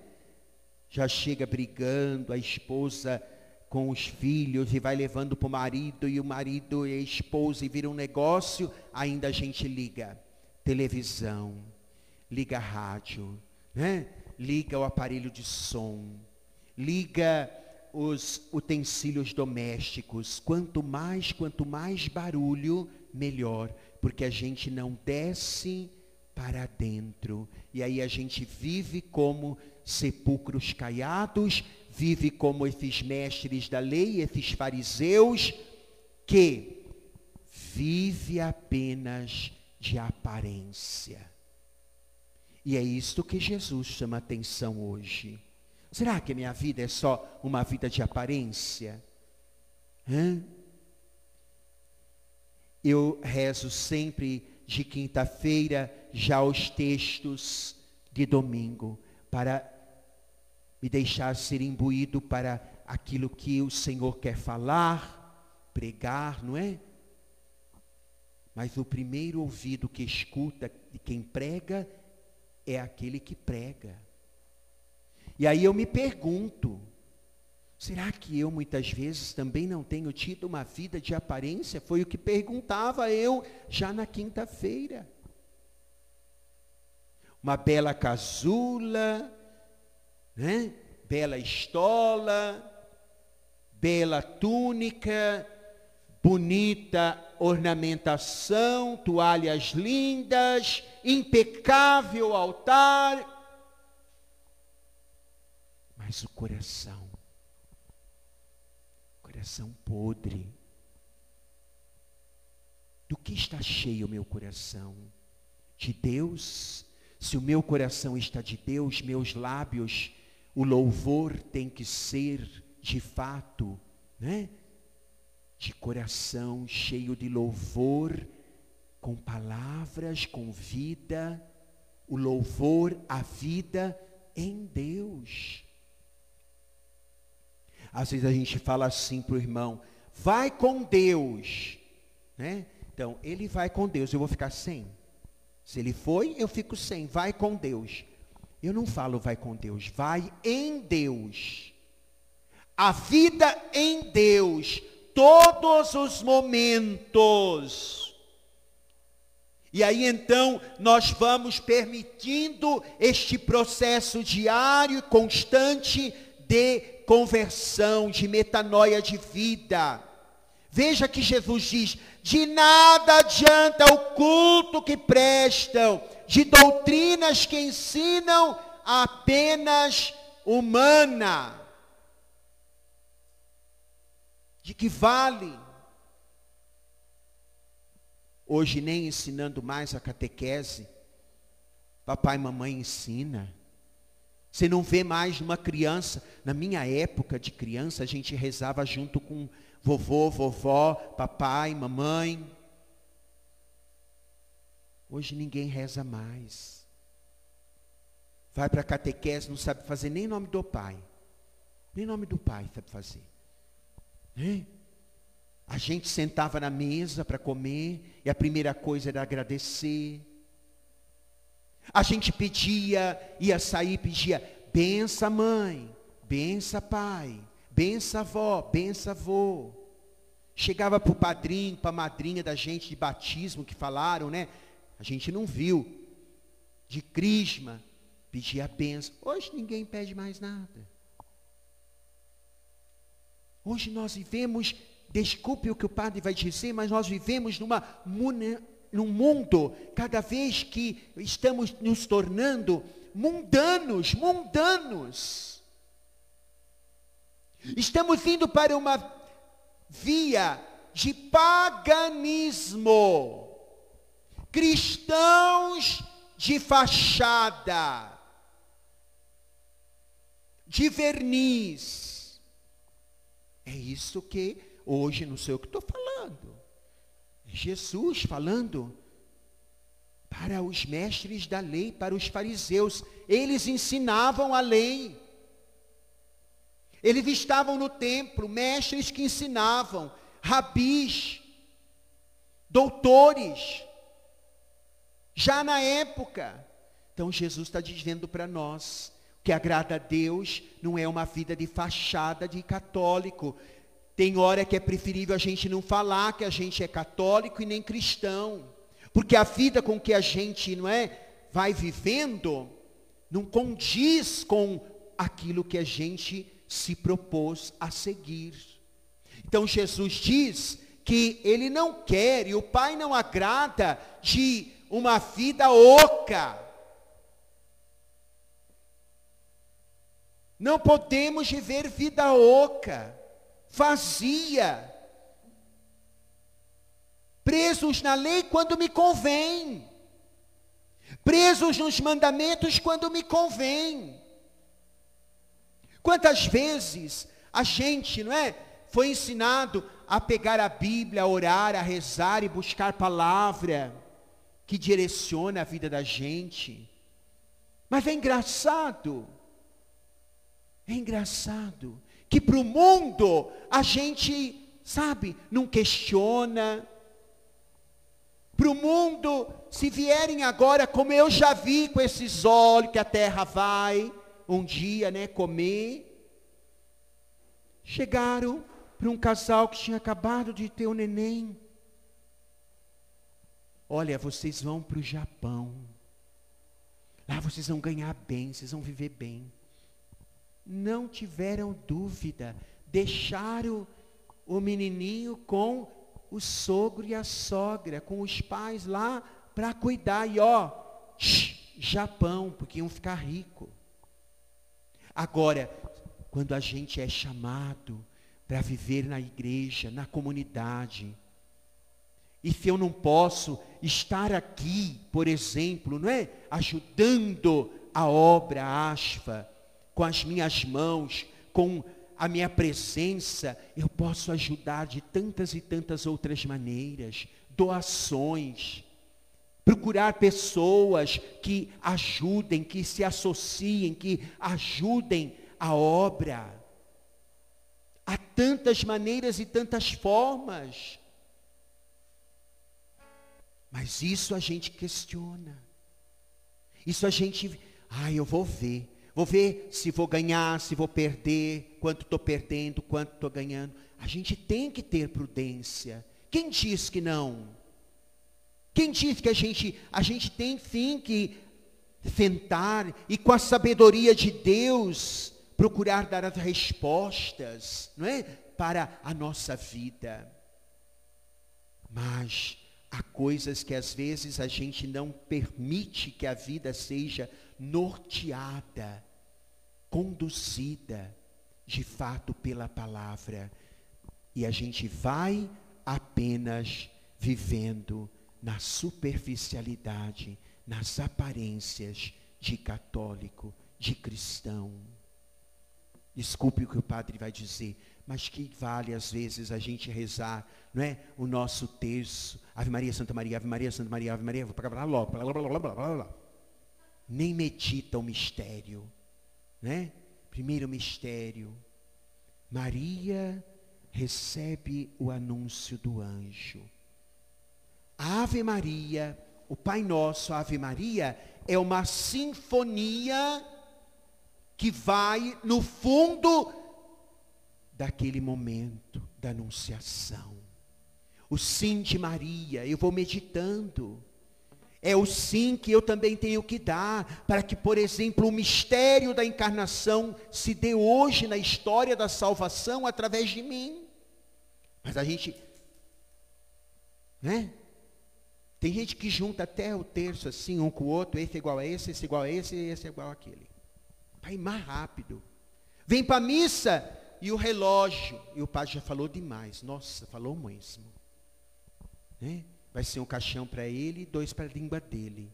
Já chega brigando, a esposa com os filhos e vai levando para o marido e o marido e a esposa e vira um negócio, ainda a gente liga televisão, liga rádio, né? Liga o aparelho de som, liga os utensílios domésticos. Quanto mais, quanto mais barulho, melhor, porque a gente não desce para dentro. E aí a gente vive como sepulcros caiados, vive como esses mestres da lei, esses fariseus, que vive apenas de aparência. E é isto que Jesus chama atenção hoje. Será que minha vida é só uma vida de aparência? Hã? Eu rezo sempre de quinta-feira já os textos de domingo para me deixar ser imbuído para aquilo que o Senhor quer falar, pregar, não é? Mas o primeiro ouvido que escuta de quem prega é aquele que prega. E aí eu me pergunto, será que eu muitas vezes também não tenho tido uma vida de aparência? Foi o que perguntava eu já na quinta-feira. Uma bela casula, né? bela estola, bela túnica, bonita ornamentação, toalhas lindas, impecável altar. Mas o coração, coração podre. Do que está cheio o meu coração? De Deus? Se o meu coração está de Deus, meus lábios, o louvor tem que ser de fato, né? De coração cheio de louvor, com palavras, com vida, o louvor, a vida em Deus. Às vezes a gente fala assim para o irmão, vai com Deus, né? Então, ele vai com Deus, eu vou ficar sem. Se ele foi, eu fico sem, vai com Deus. Eu não falo vai com Deus, vai em Deus. A vida em Deus, todos os momentos. E aí então nós vamos permitindo este processo diário e constante de conversão, de metanoia de vida. Veja que Jesus diz: de nada adianta o culto que prestam, de doutrinas que ensinam apenas humana. De que vale? Hoje nem ensinando mais a catequese. Papai e mamãe ensina. Você não vê mais uma criança. Na minha época de criança, a gente rezava junto com vovô, vovó, papai, mamãe. Hoje ninguém reza mais. Vai para a catequese, não sabe fazer nem nome do pai. Nem nome do pai sabe fazer. A gente sentava na mesa para comer e a primeira coisa era agradecer. A gente pedia, ia sair, pedia, bença mãe, bença pai, bença avó, bença avô. Chegava para o padrinho, para a madrinha da gente de batismo que falaram, né? A gente não viu. De crisma, pedia benção. Hoje ninguém pede mais nada. Hoje nós vivemos, desculpe o que o padre vai dizer, mas nós vivemos numa, num mundo, cada vez que estamos nos tornando mundanos, mundanos. Estamos indo para uma via de paganismo. Cristãos de fachada, de verniz. É isso que hoje não sei o que estou falando. É Jesus falando para os mestres da lei, para os fariseus. Eles ensinavam a lei. Eles estavam no templo, mestres que ensinavam, rabis, doutores, já na época. Então Jesus está dizendo para nós que agrada a Deus não é uma vida de fachada de católico. Tem hora que é preferível a gente não falar que a gente é católico e nem cristão. Porque a vida com que a gente, não é, vai vivendo, não condiz com aquilo que a gente se propôs a seguir. Então Jesus diz que ele não quer e o Pai não agrada de uma vida oca. Não podemos viver vida oca, vazia, presos na lei quando me convém, presos nos mandamentos quando me convém. Quantas vezes a gente, não é, foi ensinado a pegar a Bíblia, a orar, a rezar e buscar palavra que direciona a vida da gente. Mas é engraçado, é engraçado que para o mundo a gente, sabe, não questiona, para o mundo, se vierem agora, como eu já vi com esses olhos que a terra vai um dia, né, comer. Chegaram para um casal que tinha acabado de ter um neném. Olha, vocês vão para o Japão. Lá vocês vão ganhar bem, vocês vão viver bem. Não tiveram dúvida, deixaram o menininho com o sogro e a sogra, com os pais lá para cuidar. E ó, Japão, porque iam ficar rico. Agora, quando a gente é chamado para viver na igreja, na comunidade, e se eu não posso estar aqui, por exemplo, não é? Ajudando a obra asfa, com as minhas mãos, com a minha presença, eu posso ajudar de tantas e tantas outras maneiras, doações, procurar pessoas que ajudem, que se associem, que ajudem a obra. Há tantas maneiras e tantas formas. Mas isso a gente questiona. Isso a gente, ah, eu vou ver. Vou ver se vou ganhar, se vou perder, quanto estou perdendo, quanto estou ganhando. A gente tem que ter prudência. Quem diz que não? Quem diz que a gente, a gente tem sim que sentar e com a sabedoria de Deus procurar dar as respostas, não é? Para a nossa vida. Mas há coisas que às vezes a gente não permite que a vida seja norteada conduzida de fato pela palavra. E a gente vai apenas vivendo na superficialidade, nas aparências de católico, de cristão. Desculpe o que o padre vai dizer, mas que vale às vezes a gente rezar, não é? O nosso terço, Ave Maria, Santa Maria, Ave Maria, Santa Maria, Ave Maria, vou para logo, blá, blá, blá, blá, blá, blá. Nem medita o mistério né? Primeiro mistério. Maria recebe o anúncio do anjo. A Ave Maria, o Pai Nosso, a Ave Maria, é uma sinfonia que vai no fundo daquele momento da anunciação. O sim de Maria, eu vou meditando. É o sim que eu também tenho que dar, para que, por exemplo, o mistério da encarnação se dê hoje na história da salvação através de mim. Mas a gente, né? Tem gente que junta até o terço assim, um com o outro, esse é igual a esse, esse é igual a esse, esse é igual àquele. Vai mais rápido. Vem para a missa e o relógio. E o padre já falou demais. Nossa, falou mesmo. Né? Vai ser um caixão para ele e dois para a língua dele.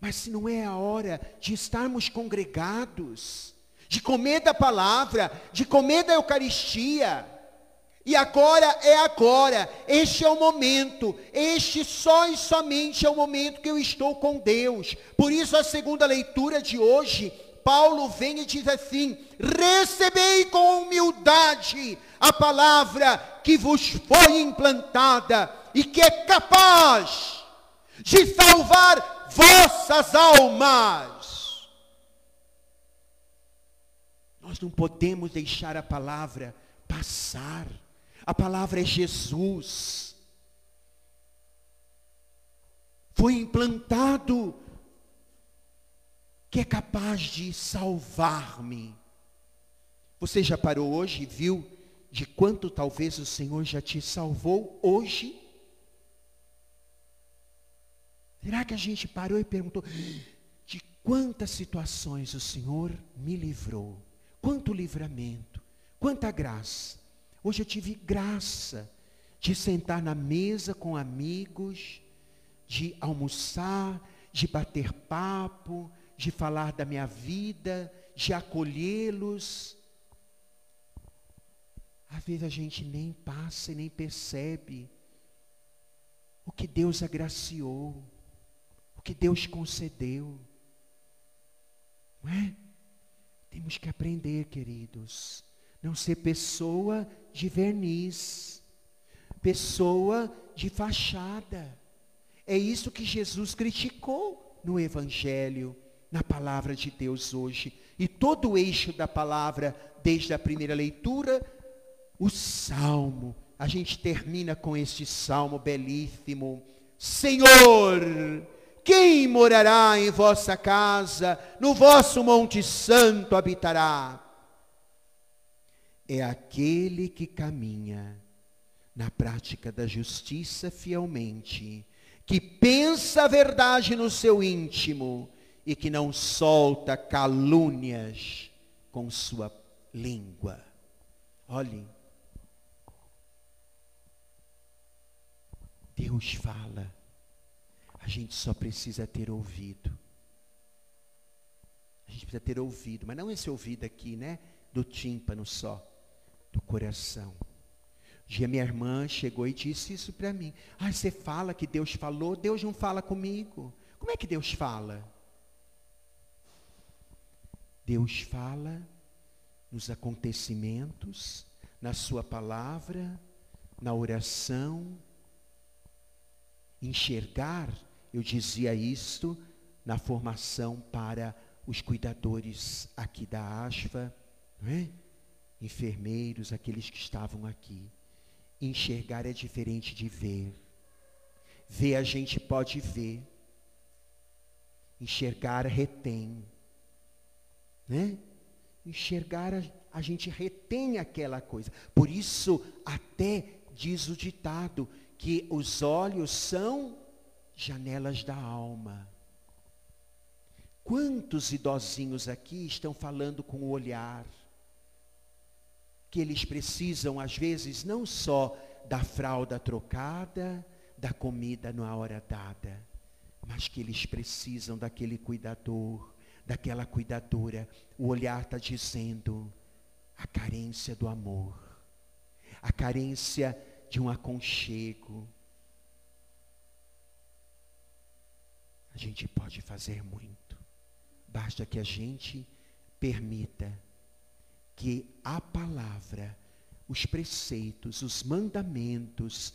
Mas se não é a hora de estarmos congregados, de comer da palavra, de comer da Eucaristia, e agora é agora, este é o momento, este só e somente é o momento que eu estou com Deus. Por isso a segunda leitura de hoje, Paulo vem e diz assim: recebei com humildade a palavra que vos foi implantada e que é capaz de salvar vossas almas. Nós não podemos deixar a palavra passar. A palavra é Jesus. Foi implantado que é capaz de salvar-me. Você já parou hoje e viu de quanto talvez o Senhor já te salvou hoje? Será que a gente parou e perguntou de quantas situações o Senhor me livrou? Quanto livramento, quanta graça. Hoje eu tive graça de sentar na mesa com amigos, de almoçar, de bater papo, de falar da minha vida, de acolhê-los. Às vezes a gente nem passa e nem percebe o que Deus agraciou o que Deus concedeu. Não é? Temos que aprender, queridos, não ser pessoa de verniz, pessoa de fachada, É isso que Jesus criticou no Evangelho, na palavra de Deus hoje. E todo o eixo da palavra, desde a primeira leitura, o salmo. A gente termina com este salmo belíssimo. Senhor, quem morará em vossa casa, no vosso monte santo habitará? É aquele que caminha na prática da justiça fielmente, que pensa a verdade no seu íntimo e que não solta calúnias com sua língua. Olhem, Deus fala, a gente só precisa ter ouvido. A gente precisa ter ouvido, mas não esse ouvido aqui, né? Do tímpano só, do coração. Um dia minha irmã chegou e disse isso para mim. Ah, você fala que Deus falou, Deus não fala comigo. Como é que Deus fala? Deus fala nos acontecimentos, na sua palavra, na oração. Enxergar, eu dizia isto na formação para os cuidadores aqui da ASFA, é? enfermeiros, aqueles que estavam aqui. Enxergar é diferente de ver. Ver a gente pode ver. Enxergar retém. Né? Enxergar a gente retém aquela coisa. Por isso, até diz o ditado que os olhos são janelas da alma. Quantos idosinhos aqui estão falando com o olhar? que eles precisam, às vezes, não só da fralda trocada, da comida na hora dada, mas que eles precisam daquele cuidador, daquela cuidadora. O olhar está dizendo a carência do amor, a carência de um aconchego. A gente pode fazer muito, basta que a gente permita que a palavra, os preceitos, os mandamentos,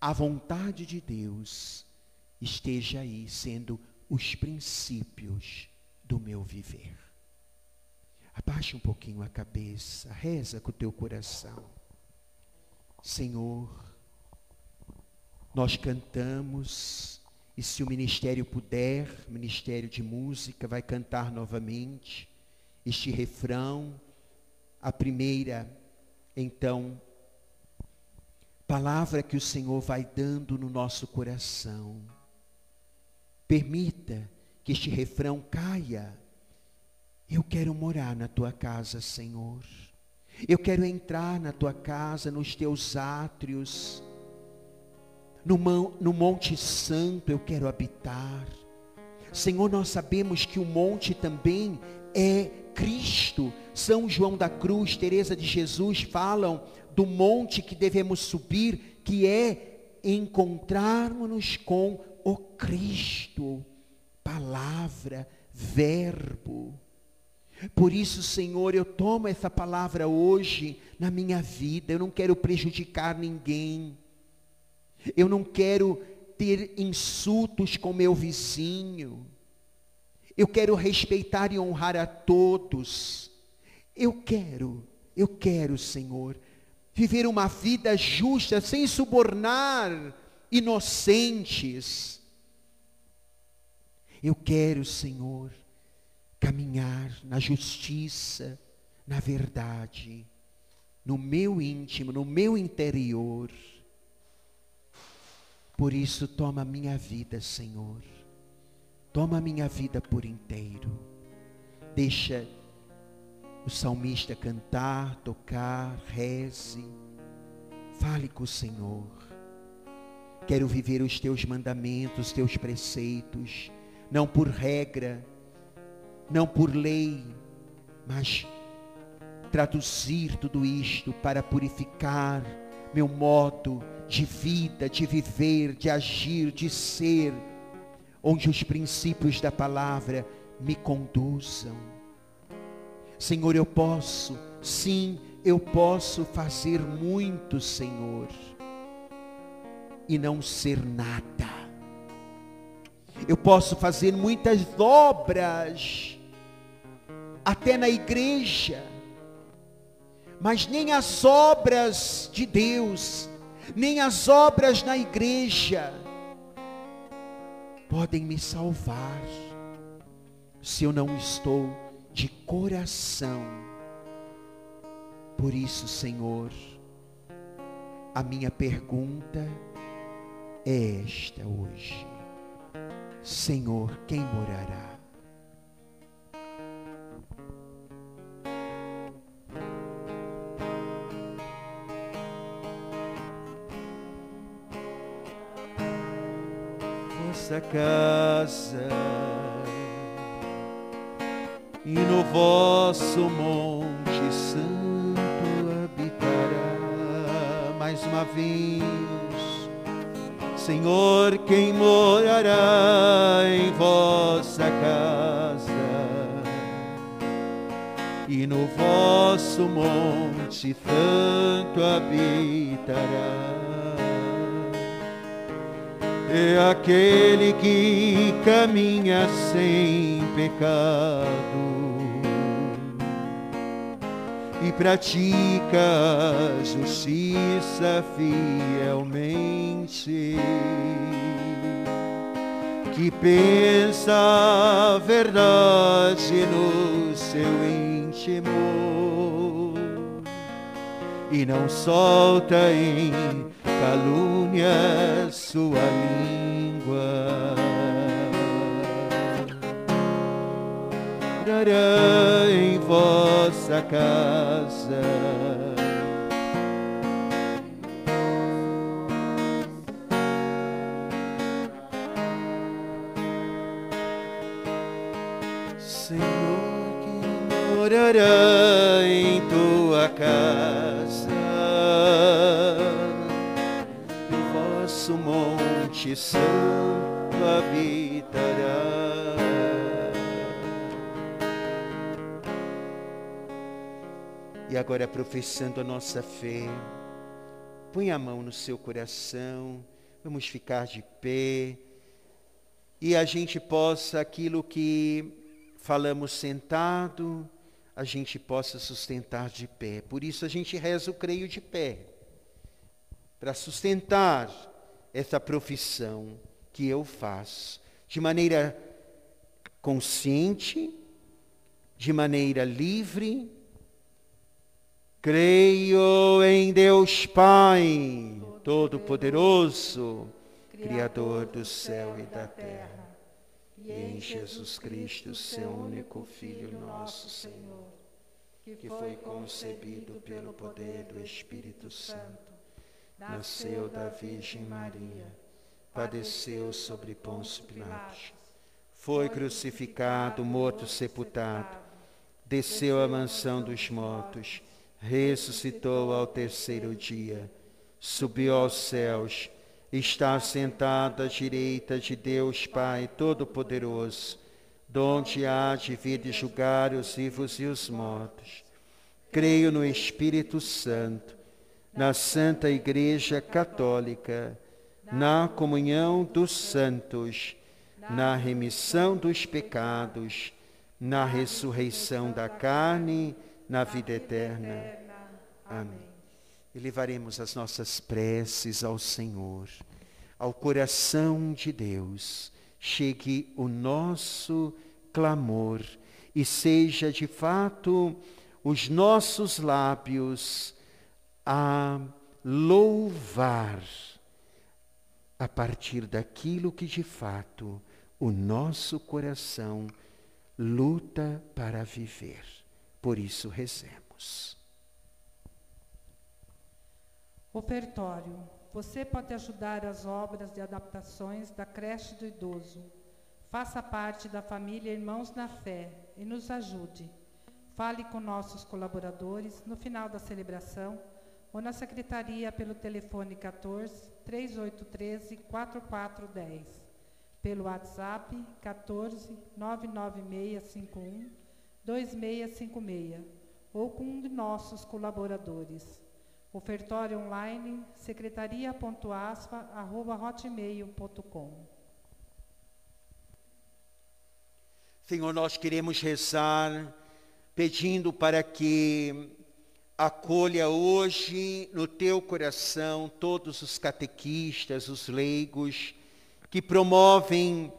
a vontade de Deus esteja aí sendo os princípios do meu viver. Abaixa um pouquinho a cabeça, reza com o teu coração. Senhor, nós cantamos, e se o ministério puder, ministério de música, vai cantar novamente este refrão a primeira, então, palavra que o Senhor vai dando no nosso coração. Permita que este refrão caia. Eu quero morar na tua casa, Senhor. Eu quero entrar na tua casa, nos teus átrios. No, no Monte Santo eu quero habitar. Senhor, nós sabemos que o monte também é Cristo. São João da Cruz, Teresa de Jesus falam do monte que devemos subir, que é encontrarmos-nos com o Cristo, palavra, verbo. Por isso, Senhor, eu tomo essa palavra hoje na minha vida. Eu não quero prejudicar ninguém. Eu não quero ter insultos com meu vizinho. Eu quero respeitar e honrar a todos. Eu quero, eu quero, Senhor, viver uma vida justa, sem subornar inocentes. Eu quero, Senhor, caminhar na justiça, na verdade, no meu íntimo, no meu interior. Por isso, toma minha vida, Senhor. Toma minha vida por inteiro. Deixa o salmista cantar, tocar, reze. Fale com o Senhor. Quero viver os teus mandamentos, os teus preceitos, não por regra, não por lei, mas traduzir tudo isto para purificar meu modo de vida, de viver, de agir, de ser onde os princípios da palavra me conduzam. Senhor, eu posso, sim, eu posso fazer muito, Senhor, e não ser nada. Eu posso fazer muitas obras, até na igreja, mas nem as obras de Deus, nem as obras na igreja, podem me salvar, se eu não estou de coração. Por isso, Senhor, a minha pergunta é esta hoje. Senhor, quem morará? Casa e no vosso monte santo habitará mais uma vez Senhor, quem morará em vossa casa e no vosso monte santo habitará. É aquele que caminha sem pecado e pratica justiça fielmente, que pensa a verdade no seu íntimo e não solta em calúnia sua língua. Em vossa casa. Senhor, que morará em tua casa, monte santo habitará. E agora, professando a nossa fé, põe a mão no seu coração, vamos ficar de pé, e a gente possa, aquilo que falamos sentado, a gente possa sustentar de pé. Por isso a gente reza o creio de pé, para sustentar essa profissão que eu faço, de maneira consciente, de maneira livre, Creio em Deus Pai, Todo-Poderoso, Criador do céu e da terra, e em Jesus Cristo, seu único Filho, nosso Senhor, que foi concebido pelo poder do Espírito Santo, nasceu da Virgem Maria, padeceu sobre Pôncio Pilatos, foi crucificado, morto, sepultado, desceu à mansão dos mortos, ressuscitou ao terceiro dia, subiu aos céus, está sentado à direita de Deus Pai Todo-Poderoso, donde há de vir de julgar os vivos e os mortos. Creio no Espírito Santo, na Santa Igreja Católica, na comunhão dos santos, na remissão dos pecados, na ressurreição da carne, na vida eterna. Amém. E levaremos as nossas preces ao Senhor, ao coração de Deus. Chegue o nosso clamor e seja de fato os nossos lábios a louvar a partir daquilo que de fato o nosso coração luta para viver. Por isso rezemos. Ofertório. Você pode ajudar as obras de adaptações da creche do idoso. Faça parte da família Irmãos na Fé e nos ajude. Fale com nossos colaboradores no final da celebração ou na secretaria pelo telefone 14 3813 4410, pelo WhatsApp 14 99651 2656 ou com um de nossos colaboradores. Ofertório online secretaria.asfa.hotmail.com Senhor, nós queremos rezar pedindo para que acolha hoje no teu coração todos os catequistas, os leigos, que promovem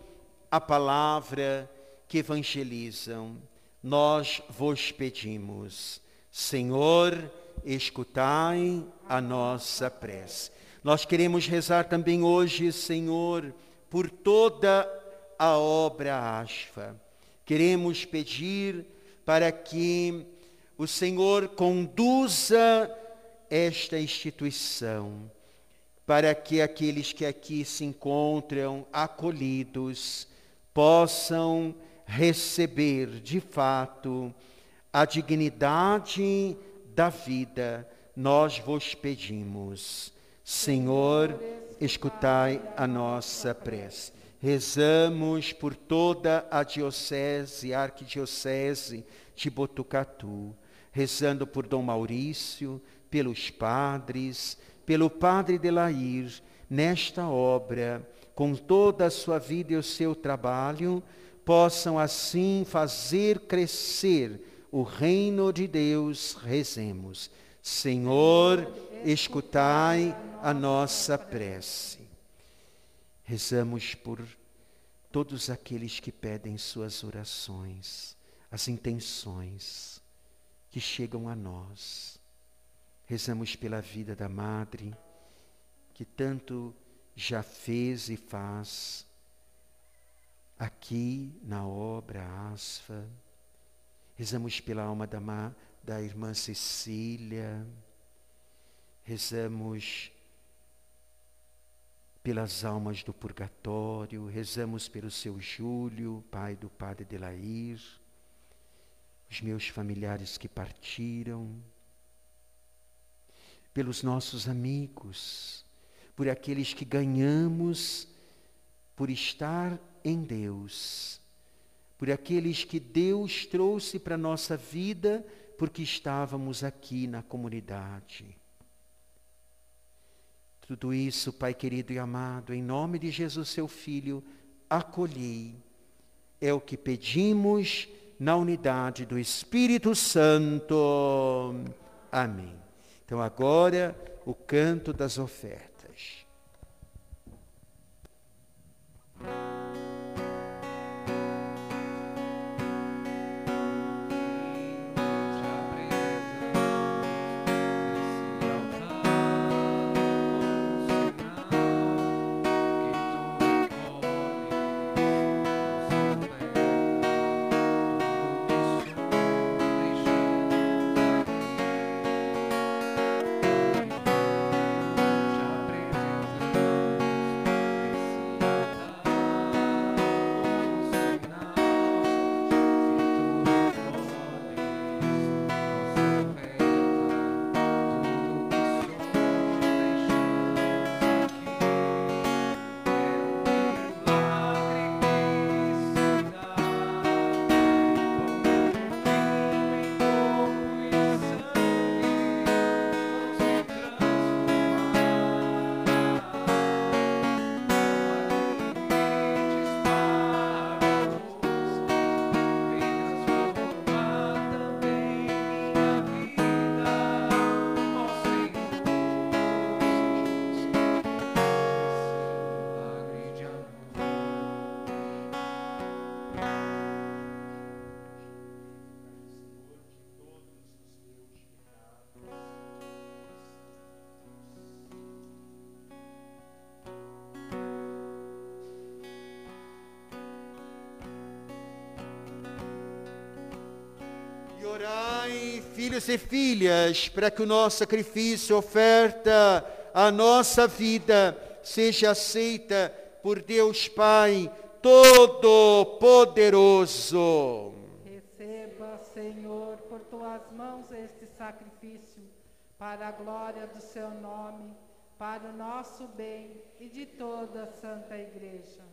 a palavra, que evangelizam. Nós vos pedimos, Senhor, escutai a nossa prece. Nós queremos rezar também hoje, Senhor, por toda a obra ASFA. Queremos pedir para que o Senhor conduza esta instituição, para que aqueles que aqui se encontram acolhidos possam receber de fato a dignidade da vida. Nós vos pedimos, Senhor, escutai a nossa prece. Rezamos por toda a diocese, arquidiocese de Botucatu, rezando por Dom Maurício, pelos padres, pelo padre Delair, nesta obra, com toda a sua vida e o seu trabalho, possam assim fazer crescer o reino de Deus. Rezemos. Senhor, escutai a nossa prece. Rezamos por todos aqueles que pedem suas orações, as intenções que chegam a nós. Rezamos pela vida da Madre, que tanto já fez e faz aqui na obra ASFA. Rezamos pela alma da, da irmã Cecília. Rezamos pelas almas do purgatório, rezamos pelo seu Júlio, pai do padre Delair, os meus familiares que partiram, pelos nossos amigos, por aqueles que ganhamos por estar em Deus, por aqueles que Deus trouxe para a nossa vida porque estávamos aqui na comunidade. Tudo isso, Pai querido e amado, em nome de Jesus, seu Filho, acolhei. É o que pedimos na unidade do Espírito Santo. Amém. Então, agora, o canto das ofertas. Filhos e filhas, para que o nosso sacrifício, oferta, a nossa vida, seja aceita por Deus Pai Todo-Poderoso. Receba, Senhor, por tuas mãos este sacrifício, para a glória do seu nome, para o nosso bem e de toda a Santa Igreja.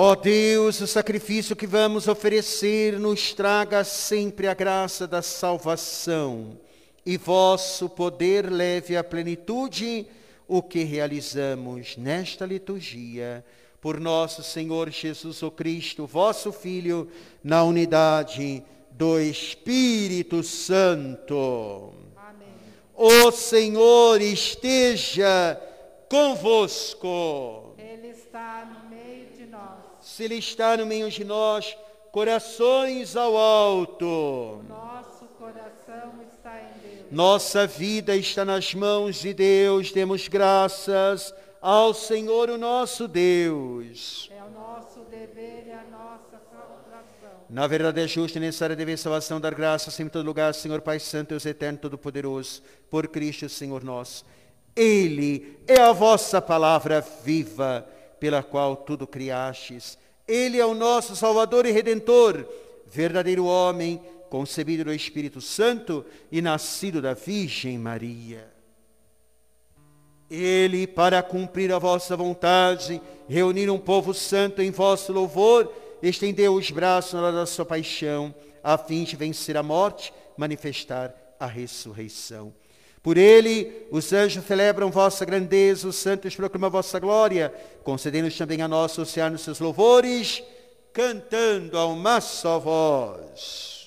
Ó Deus, o sacrifício que vamos oferecer nos traga sempre a graça da salvação e vosso poder leve à plenitude o que realizamos nesta liturgia por nosso Senhor Jesus o Cristo, vosso Filho, na unidade do Espírito Santo. Amém. O Senhor esteja convosco. Ele está no meio de nós. Se Ele está no meio de nós, corações ao alto. Nosso coração está em Deus. Nossa vida está nas mãos de Deus. Demos graças ao Senhor, o nosso Deus. É o nosso dever e a nossa salvação. Na verdade é justa e necessária deve salvação, dar graças em todo lugar, Senhor Pai Santo, Deus Eterno, Todo-Poderoso, por Cristo, Senhor nosso. Ele é a vossa palavra viva, pela qual tudo criastes. Ele é o nosso Salvador e Redentor, verdadeiro homem, concebido do Espírito Santo e nascido da Virgem Maria. Ele, para cumprir a vossa vontade, reunir um povo santo em vosso louvor, estendeu os braços na hora da sua paixão, a fim de vencer a morte, manifestar a ressurreição. Por ele, os anjos celebram vossa grandeza, os santos proclamam vossa glória, concedendo-nos também a nós associar nos seus louvores, cantando a uma só voz.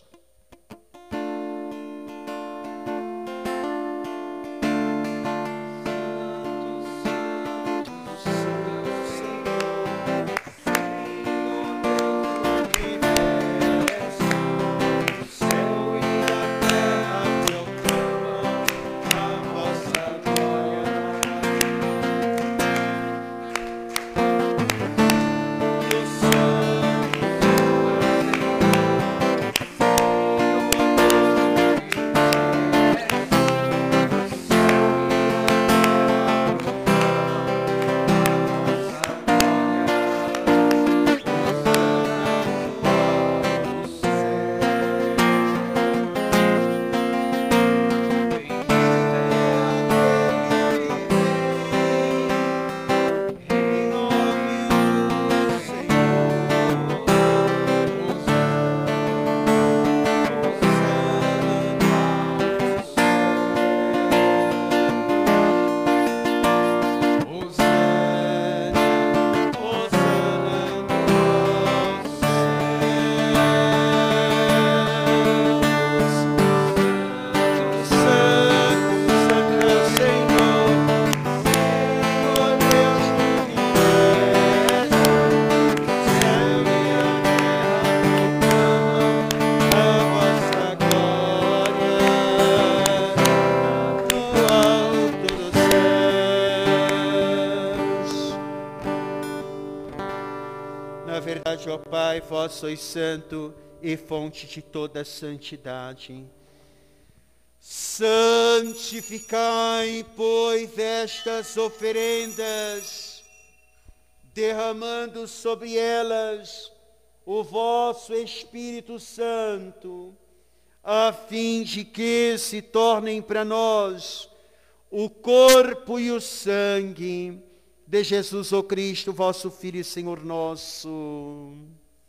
Ó Pai, vós sois santo e fonte de toda santidade. Santificai, pois, estas oferendas, derramando sobre elas o vosso Espírito Santo, a fim de que se tornem para nós o corpo e o sangue de Jesus o Cristo, vosso Filho e Senhor nosso.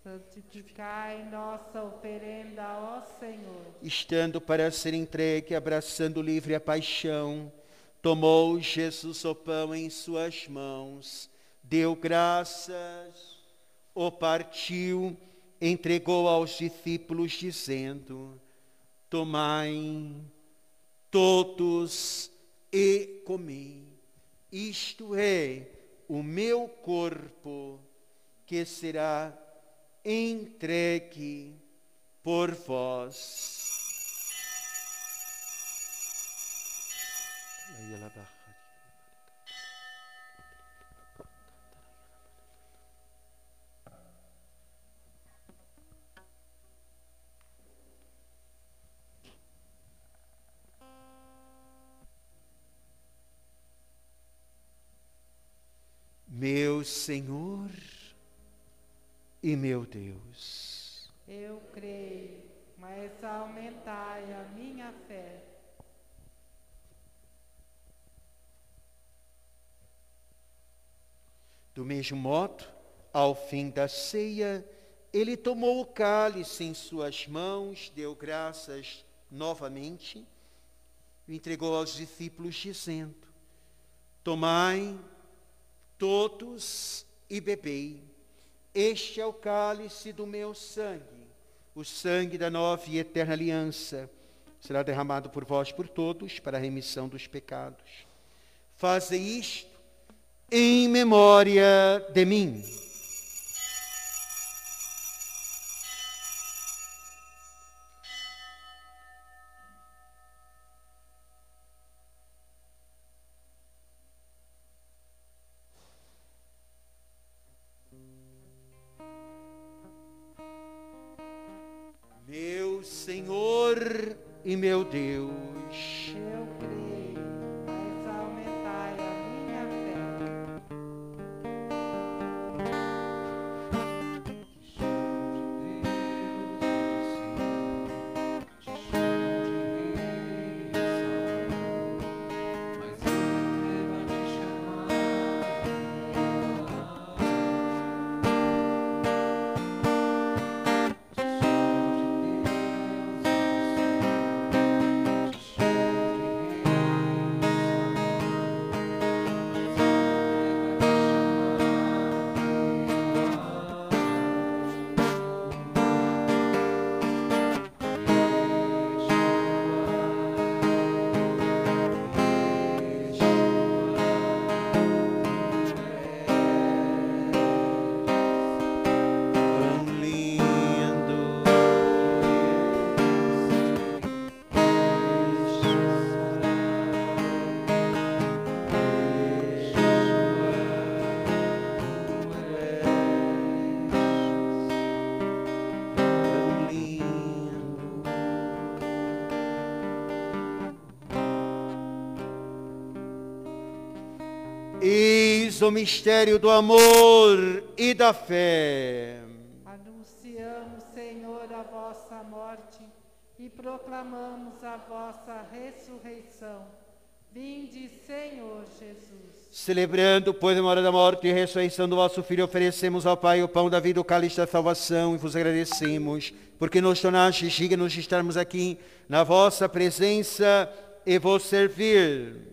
Santificai nossa oferenda, ó Senhor. Estando para ser entregue, abraçando livre a paixão, tomou Jesus o pão em suas mãos, deu graças, o partiu, entregou aos discípulos, dizendo: Tomai todos e comei. Isto é o meu corpo que será entregue por vós. Meu Senhor e meu Deus. Eu creio, mas aumentai a minha fé. Do mesmo modo, ao fim da ceia, ele tomou o cálice em suas mãos, deu graças novamente, e entregou aos discípulos, dizendo: Tomai todos e bebei. Este é o cálice do meu sangue, o sangue da nova e eterna aliança. Será derramado por vós por todos para a remissão dos pecados. Fazei isto em memória de mim. Senhor e meu Deus. O mistério do amor e da fé. Anunciamos, Senhor, a vossa morte e proclamamos a vossa ressurreição. Vinde, Senhor Jesus. Celebrando, pois, a memória da morte e ressurreição do vosso Filho, oferecemos ao Pai o pão da vida, o cálice da salvação, e vos agradecemos, porque nos tornastes dignos de estarmos aqui na vossa presença e vos servir.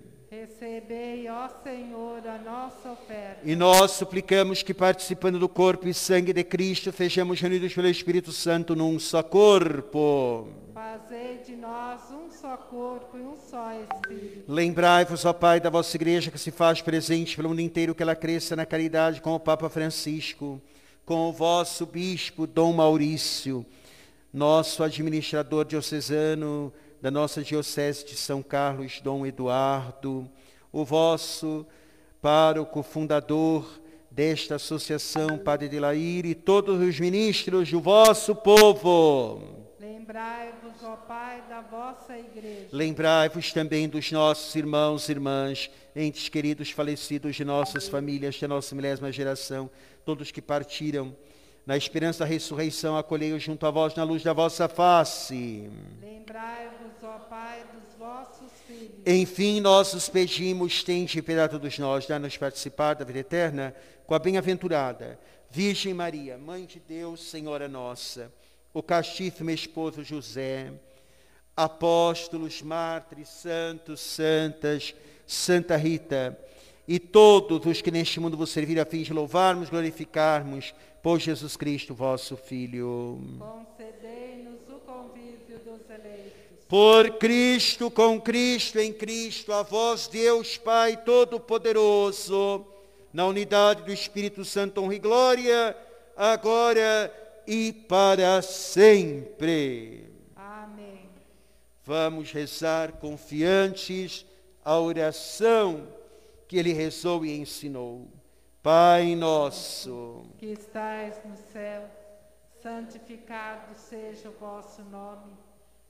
Recebei, ó Senhor, a nossa oferta. E nós suplicamos que, participando do corpo e sangue de Cristo, sejamos reunidos pelo Espírito Santo num só corpo. Fazei de nós um só corpo e um só Espírito. Lembrai-vos, ó Pai, da vossa igreja que se faz presente pelo mundo inteiro, que ela cresça na caridade com o Papa Francisco, com o vosso bispo Dom Maurício, nosso administrador diocesano da nossa diocese de São Carlos, Dom Eduardo, o vosso pároco fundador desta associação, Padre Delair, e todos os ministros do vosso povo. Lembrai-vos, ó Pai, da vossa igreja. Lembrai-vos também dos nossos irmãos e irmãs, entes queridos falecidos de nossas famílias, da nossa milésima geração, todos que partiram. Na esperança da ressurreição, acolhei-os junto a vós na luz da vossa face. Lembrai-vos, ó Pai, dos vossos. Enfim, nós os pedimos, tende piedade a todos nós, dá-nos participar da vida eterna com a bem-aventurada Virgem Maria, Mãe de Deus, Senhora nossa, o castíssimo esposo José, apóstolos, mártires, santos, santas, Santa Rita, e todos os que neste mundo vos serviram a fim de louvarmos, glorificarmos por Jesus Cristo, vosso Filho. Concedei-nos o convívio dos eleitos. Por Cristo, com Cristo, em Cristo, a vós, Deus Pai Todo-Poderoso, na unidade do Espírito Santo, honra e glória, agora e para sempre. Amém. Vamos rezar confiantes a oração que ele rezou e ensinou. Pai nosso, Que estais no céu, santificado seja o vosso nome.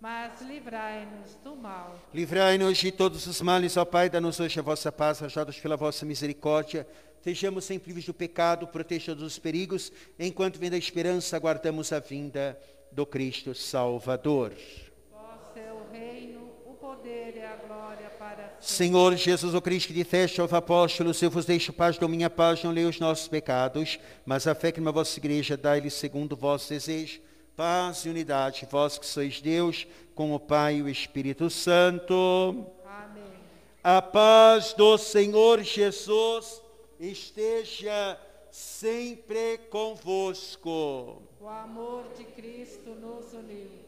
mas livrai-nos do mal. Livrai-nos de todos os males, ó Pai, dá-nos hoje a vossa paz, ajuda-nos pela vossa misericórdia. Sejamos sempre livres do pecado, proteja-nos dos perigos, enquanto vem da esperança, aguardamos a vinda do Cristo Salvador. Vosso é o reino, o poder e a glória para sempre. Senhor Jesus, o Cristo que disseste aos apóstolos, eu vos deixo paz, dou minha paz, não leio os nossos pecados, mas a fé que na vossa igreja dá-lhe segundo o vosso desejo paz e unidade, vós que sois Deus, com o Pai e o Espírito Santo. Amém. A paz do Senhor Jesus esteja sempre convosco. O amor de Cristo nos uniu.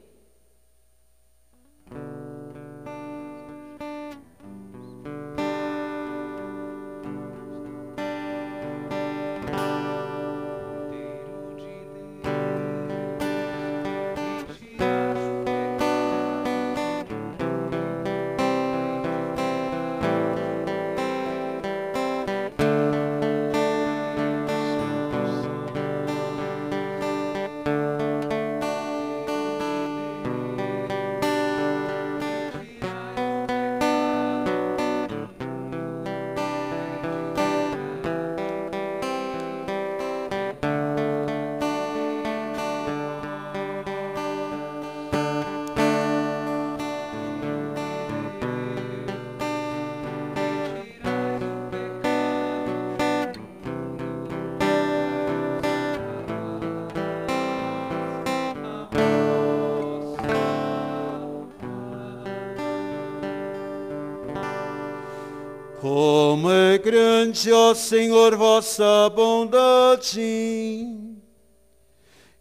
Grande, ó Senhor, vossa bondade,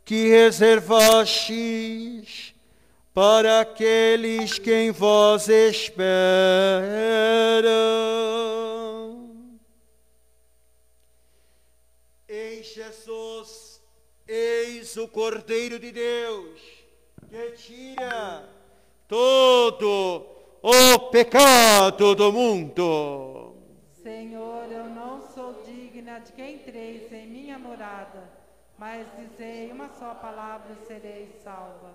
que reservastes para aqueles que em vós esperam. Em Jesus, eis o Cordeiro de Deus, que tira todo o pecado do mundo. Senhor, eu não sou digna de que entreis em minha morada, mas dizei uma só palavra e serei salva.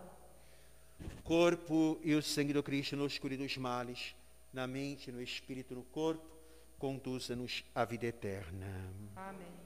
corpo e o sangue do Cristo nos cure dos males, na mente, no espírito, no corpo, conduza-nos à vida eterna. Amém.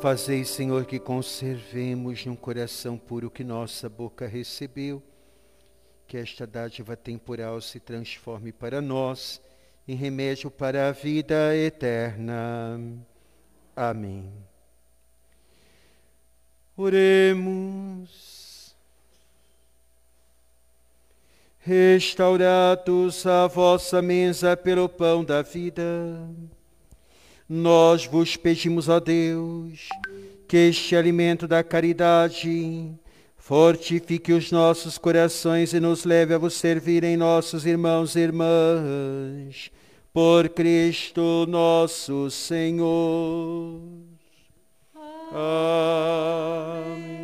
Fazei, Senhor, que conservemos num coração puro que nossa boca recebeu, que esta dádiva temporal se transforme para nós em remédio para a vida eterna. Amém. Oremos. Restaurados a vossa mesa pelo pão da vida nós vos pedimos, ó Deus, que este alimento da caridade fortifique os nossos corações e nos leve a vos servir em nossos irmãos e irmãs, por Cristo nosso Senhor. Amém.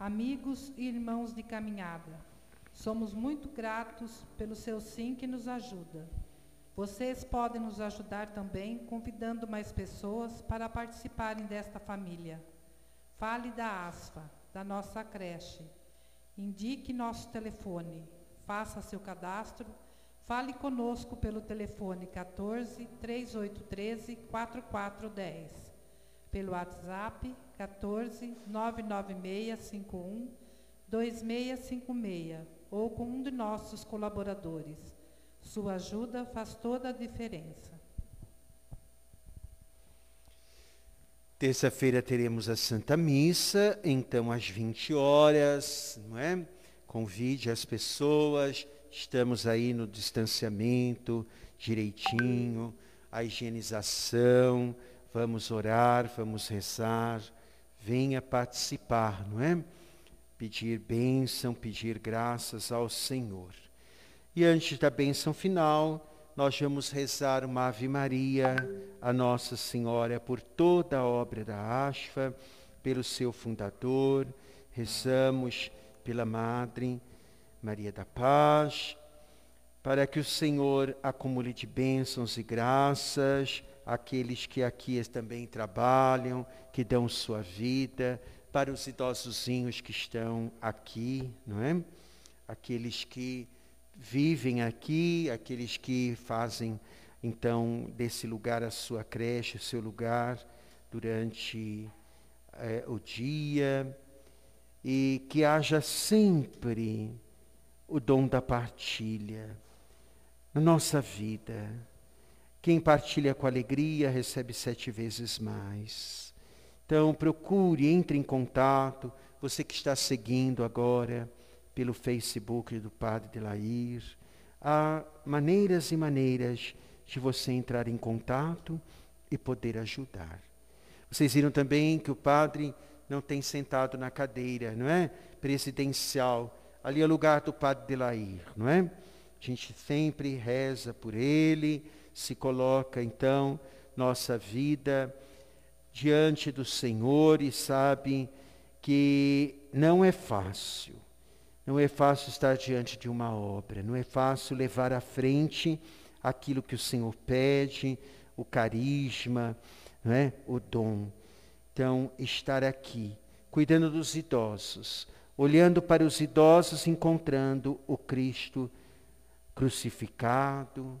Amigos e irmãos de caminhada, somos muito gratos pelo seu sim que nos ajuda. Vocês podem nos ajudar também convidando mais pessoas para participarem desta família. Fale da ASFA, da nossa creche. Indique nosso telefone. Faça seu cadastro. Fale conosco pelo telefone 14 3813 4410 pelo WhatsApp 14 99651 2656 ou com um de nossos colaboradores. Sua ajuda faz toda a diferença. Terça-feira teremos a Santa Missa, então às 20 horas, não é? Convide as pessoas, estamos aí no distanciamento direitinho, a higienização, Vamos orar, vamos rezar, venha participar, não é? Pedir bênção, pedir graças ao Senhor. E antes da bênção final, nós vamos rezar uma Ave Maria a Nossa Senhora por toda a obra da ASFA, pelo seu fundador, rezamos pela Madre Maria da Paz, para que o Senhor acumule de bênçãos e graças aqueles que aqui também trabalham, que dão sua vida, para os idosozinhos que estão aqui, não é? Aqueles que vivem aqui, aqueles que fazem então desse lugar a sua creche, o seu lugar durante é, o dia, e que haja sempre o dom da partilha na nossa vida quem partilha com alegria recebe sete vezes mais. Então, procure, entre em contato. Você que está seguindo agora pelo Facebook do Padre Delair. Há maneiras e maneiras de você entrar em contato e poder ajudar. Vocês viram também que o Padre não tem sentado na cadeira, não é? Presidencial. Ali é o lugar do Padre Delair, não é? A gente sempre reza por ele se coloca então nossa vida diante do Senhor e sabe que não é fácil. Não é fácil estar diante de uma obra, não é fácil levar à frente aquilo que o Senhor pede, o carisma, não é? o dom. Então, estar aqui, cuidando dos idosos, olhando para os idosos, encontrando o Cristo crucificado,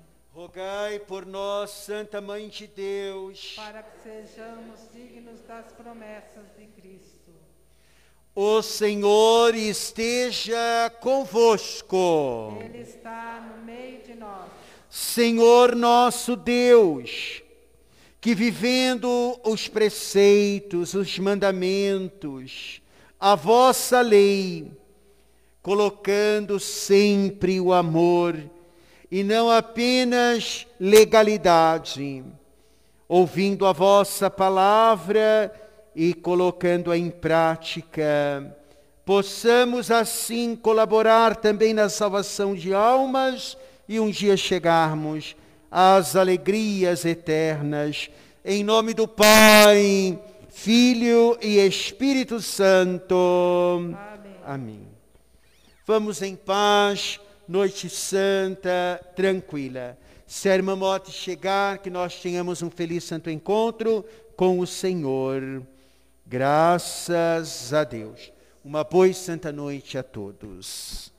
Rogai por nós, Santa Mãe de Deus, para que sejamos dignos das promessas de Cristo. O Senhor esteja convosco. Ele está no meio de nós. Senhor nosso Deus, que vivendo os preceitos, os mandamentos, a vossa lei, colocando sempre o amor, e não apenas legalidade, ouvindo a vossa palavra e colocando-a em prática, possamos assim colaborar também na salvação de almas e um dia chegarmos às alegrias eternas. Em nome do Pai, Filho e Espírito Santo. Amém. Amém. Vamos em paz, noite santa, tranquila. Se a irmã Mote chegar, que nós tenhamos um feliz santo encontro com o Senhor. Graças a Deus. Uma boa e santa noite a todos.